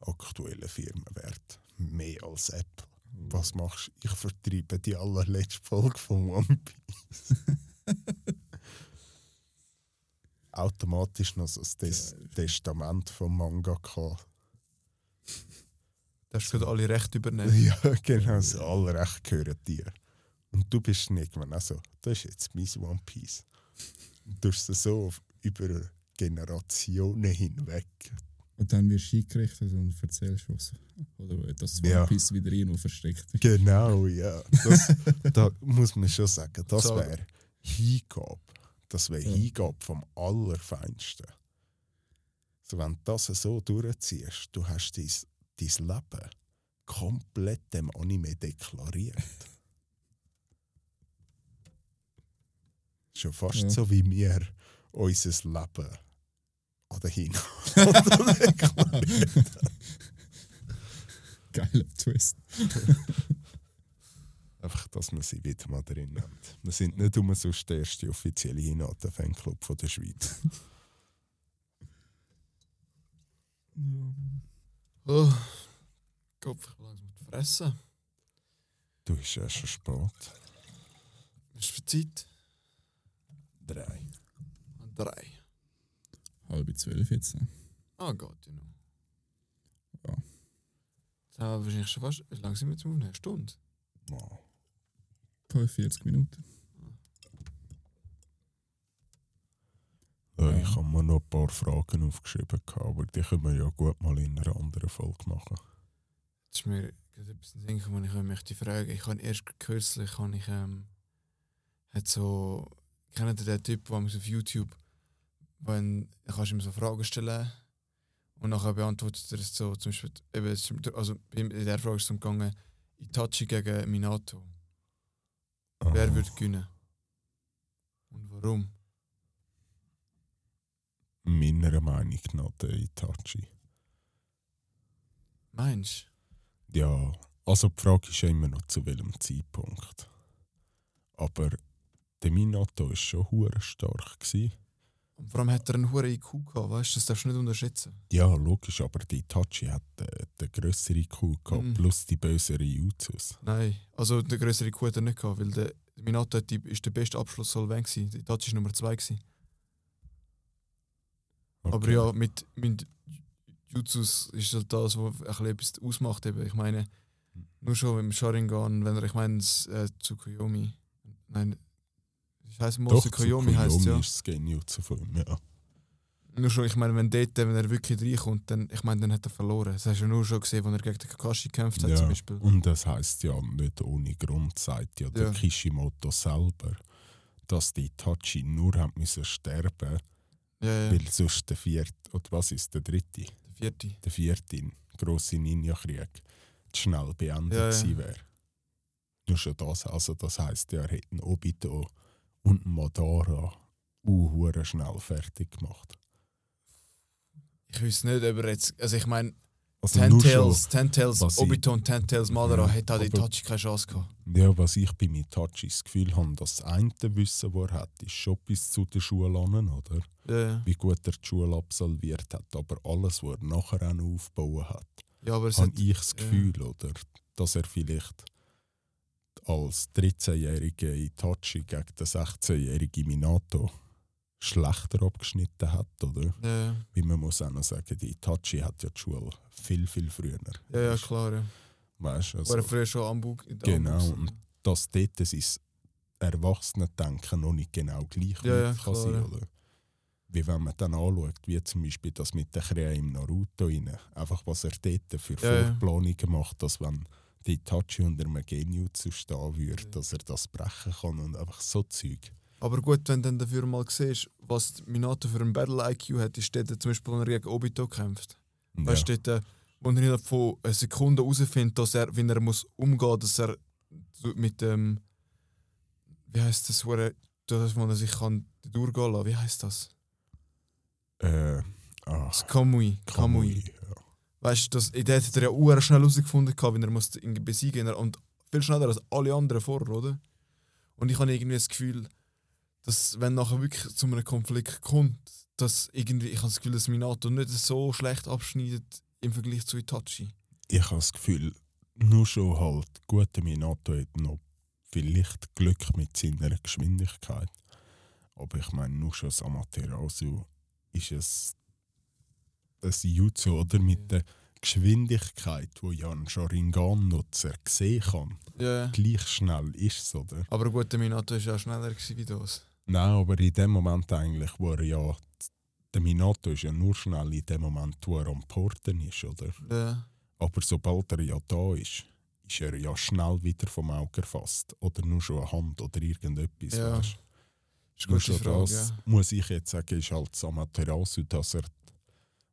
Aktueller Firmenwert. Mehr als Apple. Was machst du? Ich vertreibe die allerletzte Folge von One Piece. Automatisch noch so das Geil. Testament vom Mangaka. darfst du gerade alle Rechte übernehmen. Ja, genau. So, alle Rechte gehören dir. Und du bist nicht mehr so, das ist jetzt mein One Piece. Und du hast es so über Generationen hinweg. Und dann wirst du eingerichtet und erzählst was. Oder das Ja. One Piece wieder irgendwo versteckt ist. Genau, ja. Das, da muss man schon sagen, das So. wäre Hingabe. Das wäre Ja. Hingabe vom Allerfeinsten. So, wenn du das so durchziehst, du hast dein, dein Leben komplett dem Anime deklariert. Schon fast Ja. so wie wir unser Leben an der Hingabe deklariert. Geiler Twist. Einfach, dass wir sie wieder mal drin haben. Wir sind nicht umsonst der erste offizielle Hinata-Fanclub von der Schweiz. Oh, Kopf, ich will langsam fressen. Du bist ja schon spät. Was ist für Zeit? Drei. Drei. Halb zwölf jetzt. Ah, Gott, you know. Ja. Jetzt haben wir wahrscheinlich schon fast. Wie lange sind wir jetzt aufnehmen? Eine Stunde? Wow. 45 Minuten. Ich habe mir noch ein paar Fragen aufgeschrieben, aber die können wir ja gut mal in einer anderen Folge machen. Jetzt ist mir gerade etwas in den Sinn gekommen, ich möchte fragen. Ich habe erst kürzlich, habe ich, ähm, hat so, kennt ihr den Typ, der auf YouTube, wenn, kannst du ihm so Fragen stellen und nachher beantwortet er es so, zum Beispiel, eben, also in der Frage ist es umgegangen, Itachi gegen Minato. Wer Ah, würde gewinnen? Und warum? Meiner Meinung nach der Itachi. Meinst Ja, also die Frage ist ja immer noch zu welchem Zeitpunkt. Aber der Minato war schon stark. Gewesen. Und vor allem hat er einen hohen IQ gehabt, weißt du, das darfst du nicht unterschätzen. Ja, logisch, aber die Itachi hat äh, den grösseren IQ gehabt, Mhm. plus die böseren Jutsus. Nein, also der größere IQ hat er nicht gehabt, weil der Minato hat die, ist der beste Abschlusssolvent gewesen, der Itachi ist Nummer 2 gewesen. Aber Okay. ja, mit, mit Jutsus ist halt das, was ein etwas ausmacht. Eben. Ich meine, nur schon im Sharingan, wenn er, ich meine, das, äh, Tsukuyomi. Nein, das heisst Monster Koyomi heisst es ja. ist das Genjutsu von ihm, ja. Nur schon, ich meine, wenn dort, wenn er wirklich reinkommt, dann, ich meine, dann hat er verloren. Das hast du ja nur schon gesehen, als er gegen den Kakashi gekämpft hat, ja. zum Beispiel. Und das heisst ja nicht ohne Grund, sagt ja der Ja. Kishimoto selber, dass die Itachi nur haben müssen sterben Ja, weil sonst der vierte, oder was ist der dritte? der vierte. der vierte grosse Ninja-Krieg schnell beendet Ja, ja. wäre. Nur schon das, also das heisst, er hätte einen Obito und Madara uh, schnell fertig gemacht. Ich weiß nicht, ob er jetzt, also ich meine, Also nur Ten-Tails, Ten-Tails, was ich- Obito und Ten-Tails Madara Ja, hat halt aber- Itachi keine Chance gehabt. ja, was ich bei Itachi das Gefühl habe, dass das eine Wissen, das er hat, ist schon bis zu der Schule an, oder? Ja, ja. Wie gut er die Schule absolviert hat, aber alles, was er nachher auch aufgebaut hat, ja aber es habe hat, ich das ja. Gefühl, oder, dass er vielleicht als 13-jähriger Itachi gegen den 16-jährigen Minato schlechter abgeschnitten hat, oder? ja. Wie man muss auch noch sagen, die Itachi hat ja die Schule viel, viel früher. ja, ja, klar, ja. Weißt, War also, er früher schon am Bug in der genau, und dass dort sein Erwachsenen-Denken noch nicht genau gleich Ja, ja, kann sein, oder? Wie wenn man dann anschaut, wie zum Beispiel das mit der Krähe im Naruto rein, einfach was er dort für ja. Vorplanungen macht, dass wenn die Itachi unter einem Genjutsu stehen würde, dass er das brechen kann und einfach so Zeug. Aber gut, wenn du dann dafür mal siehst, was Minato für ein Battle-IQ hat, ist dort zum Beispiel, wenn er gegen Obito kämpft. Ja. Weißt du, dort, äh, wo er innerhalb von einer Sekunde herausfindet, dass er, wenn er muss umgehen, dass er mit dem, wie heißt das, wo er, das, wo er sich kann durchgehen lassen, wie heißt das? Äh, ah, Das Kamui. Kamui. Kamui. Ja. Weißt du, der hat er ja uhr schnell herausgefunden, wenn er muss ihn besiegen musste. Und viel schneller als alle anderen vorher, oder? Und ich habe irgendwie das Gefühl, dass wenn nachher wirklich zu einem Konflikt kommt, dass irgendwie, ich habe das Gefühl, dass Minato nicht so schlecht abschneidet im Vergleich zu Itachi. Ich habe das Gefühl, nur schon halt, guter Minato hat noch vielleicht Glück mit seiner Geschwindigkeit. Aber ich meine, nur schon das Amaterasu ist es ein Jutsu, oder? Mit der Geschwindigkeit, wo ja ein Sharingan-Nutzer sehen kann. Ja. Gleich schnell ist es, oder? Aber gut, der Minato war ja schneller wie das. Nein, aber in dem Moment eigentlich, wo er ja. Der Minato ist ja nur schnell in dem Moment, wo er am Porten ist, oder? Ja. Aber sobald er ja da ist, ist er ja schnell wieder vom Auge erfasst. Oder nur schon eine Hand oder irgendetwas. Ja, weisst. Ist Nur schon Frage, das, ja. muss ich jetzt sagen, ist halt das Amaterasu, dass er,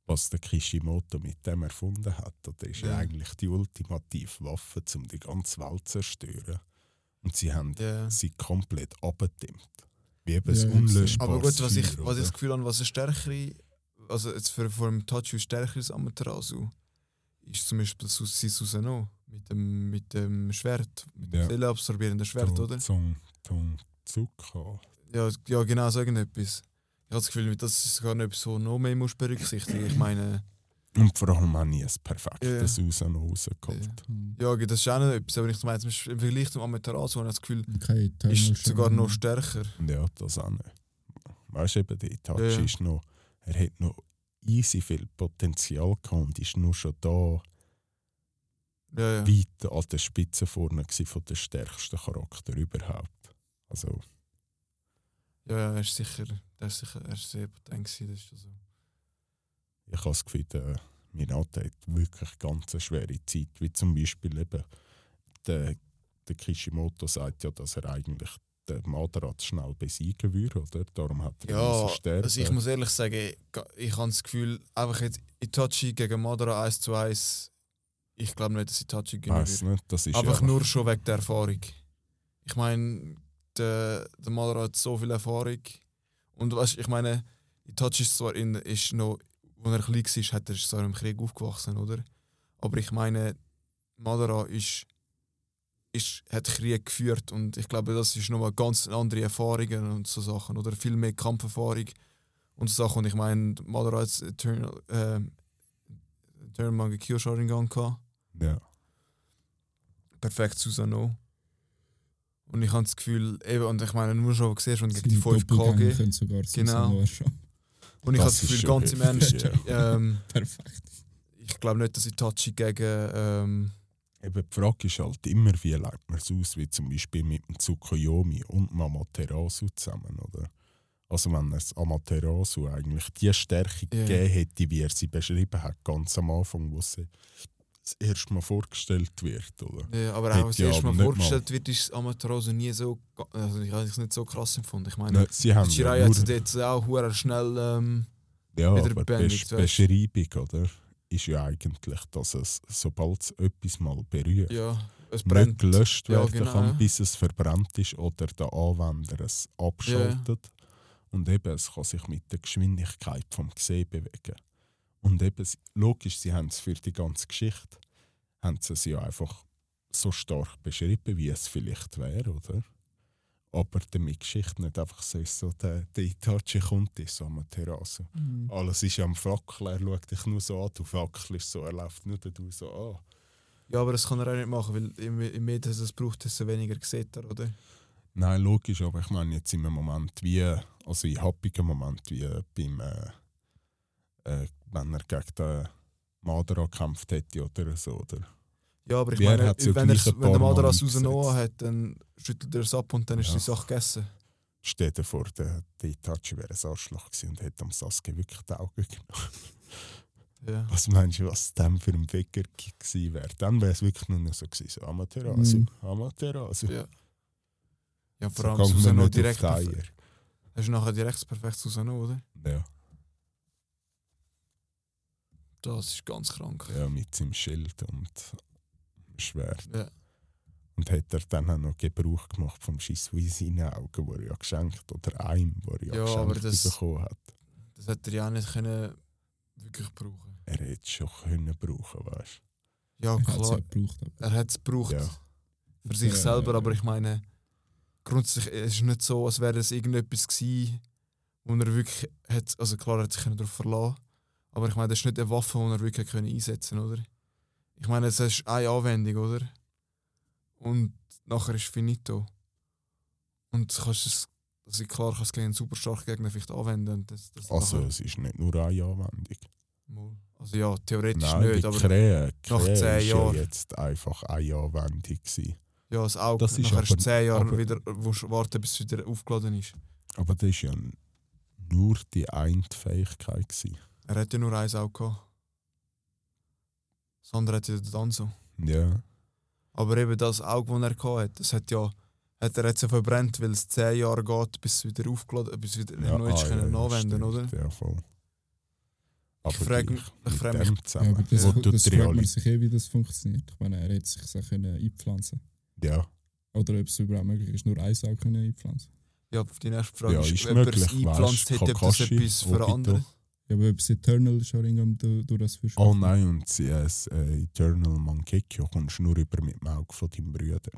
was der Kishimoto mit dem erfunden hat. Das ist ja eigentlich die ultimative Waffe, um die ganze Welt zu zerstören. Und sie haben Ja. sie komplett abgedimmt. Wie eben Ja, ein ja, unlöschbares Aber gut, was ich, was ich das? Gefühl habe, was eine stärkere, also jetzt für, vor dem Tachi stärkeres Amaterasu, ist zum Beispiel sein Susanoo mit dem, mit dem Schwert, mit dem Ja. seelenabsorbierenden Schwert, Tung- oder? Tung- Tung- Zuka. Ja, ja, genau, so irgendetwas. Ich habe das Gefühl, das ist gar nicht so noch mehr musst berücksichtigen. Ich meine, Und vor allem habe ich ein perfektes Ja. Raus noch rausgeholt. Ja, okay, das ist auch nicht etwas, aber ich meine, im Vergleich zum Amaterasu habe ich das Gefühl, Okay, ist sogar noch stärker. Ja, das auch nicht. Weißt du, eben, der Itachi Ja, ja. ist noch, er hat noch easy viel Potenzial gehabt und ist nur schon da Ja, ja. weit an der Spitze vorne von der stärksten Charakter überhaupt. Also, Ja, ja, er ist sicher, er ist sicher, er ist sehr potent gewesen, das ist schon so. ich habe das Gefühl, der Minato hat wirklich ganz eine schwere Zeit. Wie zum Beispiel eben, der, der Kishimoto sagt ja, dass er eigentlich den Madara zu schnell besiegen würde, oder? Darum hat er Ja, sterben. also ich muss ehrlich sagen, ich, ich habe das Gefühl, einfach jetzt Itachi gegen Madara 1 zu 1, ich glaube nicht, dass Itachi gewinnen Weiss wird. nicht, das ist Einfach ja, nur schon wegen der Erfahrung. Ich meine, der, der Madara hat so viel Erfahrung. Und weißt, ich meine, Itachi ist zwar in, ist noch, als er klein war, hat er zwar im Krieg aufgewachsen, oder? Aber ich meine, Madara ist, ist, hat Krieg geführt und ich glaube, das ist nochmal ganz andere Erfahrungen und so Sachen, oder? Viel mehr Kampferfahrung und so Sachen. Und ich meine, Madara hat Eternal, ähm, Eternal Mangekyo Sharingan gehabt ja. perfekt Susano. Und ich habe das Gefühl, eben, und ich meine, nur schon siehst, wenn du gegen die Seine 5 Doppelgänger KG. können sogar Genau. Und ich habe Das Gefühl, schon ganz im Ernst, ähm, Perfekt. ich glaube nicht, dass Itachi gegen. Ähm, Eben die Frage ist halt immer, wie legt man es aus, wie zum Beispiel mit dem Tsukuyomi und dem Amaterasu zusammen, oder? Also wenn es Amaterasu eigentlich die Stärke Ja. gegeben hätte, wie er sie beschrieben hat, ganz am Anfang, wo sie das erste Mal vorgestellt wird, oder? ja, aber auch, was ja erst aber mal nicht vorgestellt wird, ist Amaterasu nie so. Also ich habe es nicht so krass empfunden. Ich meine, Nein, sie haben ja Shirai hat sie dort auch hure schnell. Ähm, ja, wieder aber beendigt. Beschreibung, oder? Ist ja eigentlich, dass es, sobald es etwas mal berührt, ja, es nicht brennt. gelöscht Ja, werden genau, kann, ja. bis es verbrannt ist oder der Anwender es abschaltet. Und eben, es kann sich mit der Geschwindigkeit vom Gesehen bewegen. Und eben, logisch, sie haben es für die ganze Geschichte, haben sie es ja einfach so stark beschrieben, wie es vielleicht wäre, oder? Aber damit die Geschichte nicht einfach so ist, so der, der Itachi kommt ist so am Terrasse. Mhm. Alles ist am Fackeln, er schaut dich nur so an, du fackelst so, er läuft nur du so an. Ja, aber das kann er auch nicht machen, weil im, im Medien es braucht, desto weniger sieht er, oder? Nein, logisch, aber ich meine jetzt in einem Moment wie, also in happigen Moment wie beim, äh, äh, wenn er gegen den Madara gekämpft hätte oder so, oder? Ja, aber ich meine, ja wenn, er, wenn der Madara eingesetzt. rausgenommen hat, dann schüttelt er es ab und dann ist Ja. die Sache gegessen. Stell dir vor, der, der Itachi wäre ein Arschloch gewesen und hätte am Sasuke wirklich die Augen genommen. Ja. Was meinst du, was dann für ein Wecker gewesen wäre? Dann wäre es wirklich nur noch so gewesen, so Amaterasu, Mhm. Amaterasu. Ja. Ja, vor So allem Susanoo nicht direkt. Hast du nachher direkt perfekt Susanoo, oder? Ja, Das ist ganz krank. ja, mit seinem Schild und Schwert. Ja. Und hat er dann auch noch Gebrauch gemacht vom Schiss wie seine Augen, wo er ja geschenkt oder einem, wo er ja, Ja, aber geschenkt das- bekommen hat. Das hätte er ja auch nicht können wirklich brauchen. Er hätte es schon können brauchen, weißt Er es ja klar. Aber Er hat es gebraucht Ja. für sich Ja, selber, ja, aber ich meine, grundsätzlich es ist nicht so, als wäre es irgendetwas gewesen, wo er wirklich hat, also klar, er hat sich darauf verlassen, aber ich meine, das ist nicht eine Waffe, die er wirklich können einsetzen oder? Ich meine, es ist eine Anwendung, oder? Und nachher ist finito. Und du kannst es, also klar kannst du gegen einen super starken Gegner vielleicht anwenden. Und das, das Also nachher- es ist nicht nur eine Anwendung. Also ja, theoretisch Nein, nicht, aber Krähe, nach Krähe zehn ist Jahren. ja jetzt einfach eine Anwendung gewesen. ja, das Auge. das ist nachher ist aber- 10 Jahre aber- wieder, warten, bis es wieder aufgeladen ist. Aber das ist ja nur die eine Fähigkeit gewesen. Er hat ja nur eins Auge gehabt. Das andere hat ja der Danzo. Ja, Aber eben das Auge, das er gehabt hat, das hat ja hat er jetzt ja verbrennt, weil es 10 Jahre geht, bis es wieder aufgeladen bis wieder ja, neu ist ah, können ja, anwenden, stimmt, oder? Ja, voll. Aber frag gleich, mich- ich mit frag dem mich- zusammen, Ja, das, das die fragt man sich eh, wie das funktioniert. Ich meine, er hätte sich so können einpflanzen Ja, Oder ob es überhaupt möglich ist, nur ein Sau können einpflanzen. Ja, die nächste Frage Ja, ist, ist ob er es möglich, eingepflanzt weißt, hätte, ob das etwas andere. Ja, aber ob es Eternal Sharingan du- durch das für Oh nein, und sie, äh, das Eternal Mangekyo kommst du nur über mit dem Auge von deinem Bruder.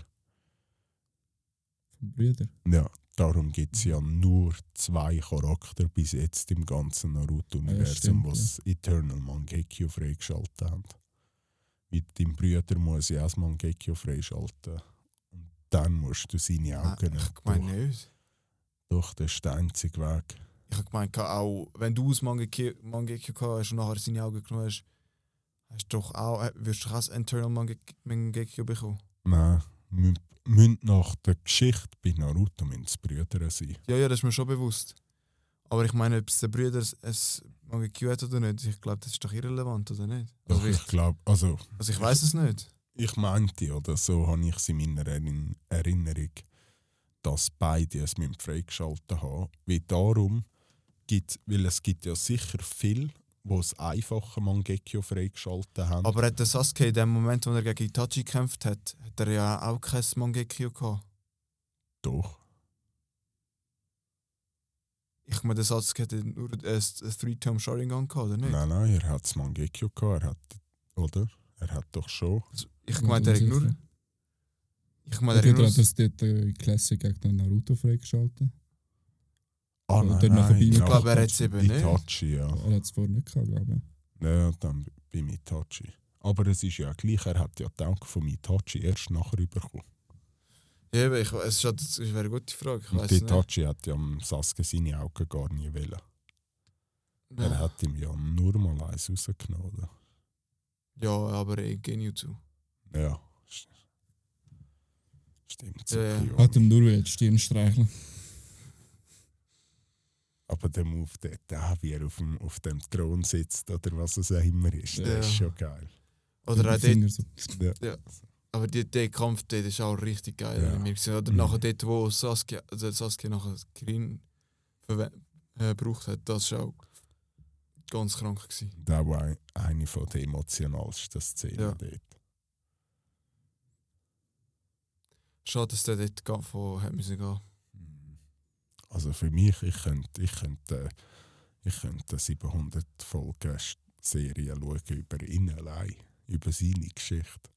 vom Brüder. Ja, darum gibt es ja nur zwei Charakter bis jetzt im ganzen Naruto-Universum, stimmt, die das Eternal Mangekyo freigeschaltet haben. Mit deinem Brüder muss ich auch das Mangekyo freischalten. Und dann musst du seine Augen nicht ich meine durch. nicht. Doch, das ist der einzige Weg. Ich habe gemeint, auch wenn du das Mangekyo hast und nachher seine Augen genommen hast, hast du doch auch, äh, wirst du auch das Internal Mange- Mangekyo bekommen. Nein, mü- müssen nach der Geschichte bei Naruto müssen Brüder sein. Ja, ja, das ist mir schon bewusst. Aber ich meine, ob es der Brüder ein Mangekyo hat oder nicht, ich glaube, das ist doch irrelevant, oder nicht? Also, Doch, ich ich, glaube, also also ich weiß es nicht. ich meinte, oder so habe ich es in meiner Erin- Erinnerung, dass beide es müssen freigeschaltet haben. Wie darum gibt, weil es gibt ja sicher viele, die das einfache Mangekyo freigeschaltet haben. Aber hat der Sasuke in dem Moment, wo er gegen Itachi gekämpft hat, hat er ja auch kein Mangekyo gehabt. Doch. Ich meine, der Sasuke hatte nur ein, ein Three-Term Sharingan gehabt, oder nicht? Nein, nein, er hat das Mangekyo gehabt, er hat, oder? Er hat doch schon. Also, ich meine, der hat nur. Ich meine, der hat hat nur. das dort äh, in Classic gegen den Naruto freigeschaltet? Ah, nein, nachher nein, Ich glaube, er hat es eben nicht. Itachi, ja. Er hat es vorher nicht gehabt, glaube ich. Ja, dann beim Itachi. Aber es ist ja gleich, er hat ja die Augen vom Itachi erst nachher bekommen. Ja, eben, ich, es ist, wäre eine gute Frage. Ich Und es nicht. Itachi hat ja Sasuke seine Augen gar nie wollen. Er Ja. hat ihm ja nur mal eins rausgenommen. oder? ja, aber eh Genjutsu. Ja. st- Stimmt. Ja, ja. Hat ihm nur die Stirn streicheln. Aber der Move dort, da, wie er auf dem, auf dem Thron sitzt oder was es auch immer ist, der Ja. ist schon geil. Oder auch dort, so. Ja. aber die, der Kampf dort ist auch richtig geil. Ja. Ja. Mir gesehen. Oder Mhm. nachher dort, wo Sasuke, also Sasuke nachher verwe- äh, gebraucht hat, das war auch ganz krank. Gewesen. Das war ein- eine von der emotionalsten Szenen Ja. dort. Schade, dass der dort von hat müssen gehen. Also für mich, ich könnte, ich könnte, ich könnte eine 700 Folgen Serie schauen über ihn allein, über seine Geschichte.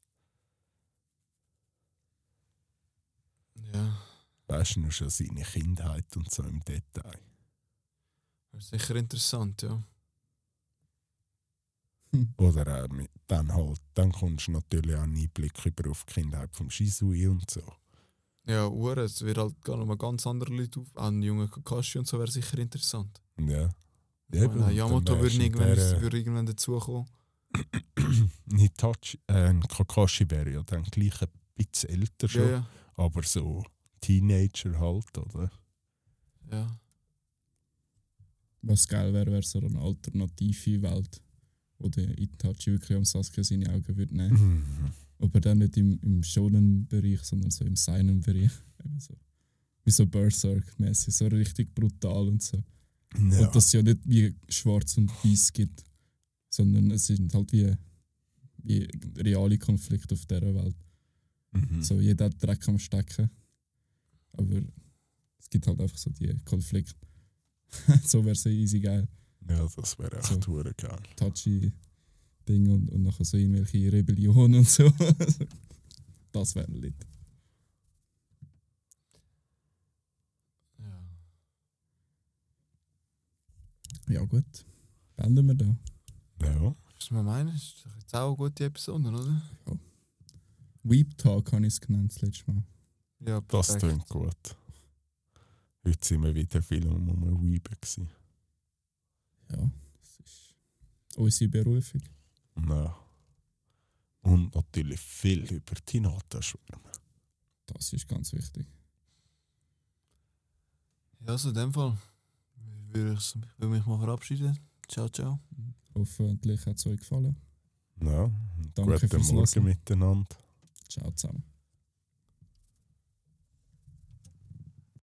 Ja, Weißt du, nur schon seine Kindheit und so im Detail. das ist sicher interessant, ja. Oder auch mit, dann halt, dann kommst du natürlich auch einen Einblick über auf die Kindheit vom Shisui und so. Ja, Uhr, es wird halt gar noch mal ganz andere Leute auf. Auch ein junger Kakashi und so wäre sicher interessant. Ja. Ich meine, und Yamato würde irgendwann, der, würde irgendwann dazukommen. Hitachi, äh, ein Kakashi wäre ja dann gleich ein bisschen älter schon, Ja, ja. aber so Teenager halt, oder? ja. Was geil wäre, wäre so eine alternative Welt, wo der Itachi wirklich am Sasuke seine Augen würde nehmen. Aber dann nicht im, im Shonen-Bereich, sondern so im Seinen-Bereich. Eben so. Wie so Berserk-mäßig, so richtig brutal und so. Ja. Und dass es ja nicht wie schwarz und weiß gibt, sondern es sind halt wie, wie reale Konflikte auf dieser Welt. mhm. So jeder hat Dreck am Stecken. Aber es gibt halt einfach so die Konflikte. so wäre es easy geil. ja, das wäre echt So. geil. Touchy-Ding und, und nachher so irgendwelche Rebellionen und so. das wäre lit. ja. Ja, gut. Beenden wir da. Ja. Was wir meinen, ist doch jetzt auch eine gute Episode, oder? Weep Talk habe ich es genannt das letzte Mal. Ja, Das perfekt. klingt gut. Heute sind wir wieder viel um gewesen. Ja, das ist unsere Berufung. Ja. Und natürlich viel über Tinata schwärmen. Das ist ganz wichtig. Ja, also in dem Fall würde ich, ich will mich mal verabschieden. Ciao, ciao. Hoffentlich hat es euch gefallen. Ja. Danke Guten fürs Morgen Hören. miteinander. Ciao zusammen.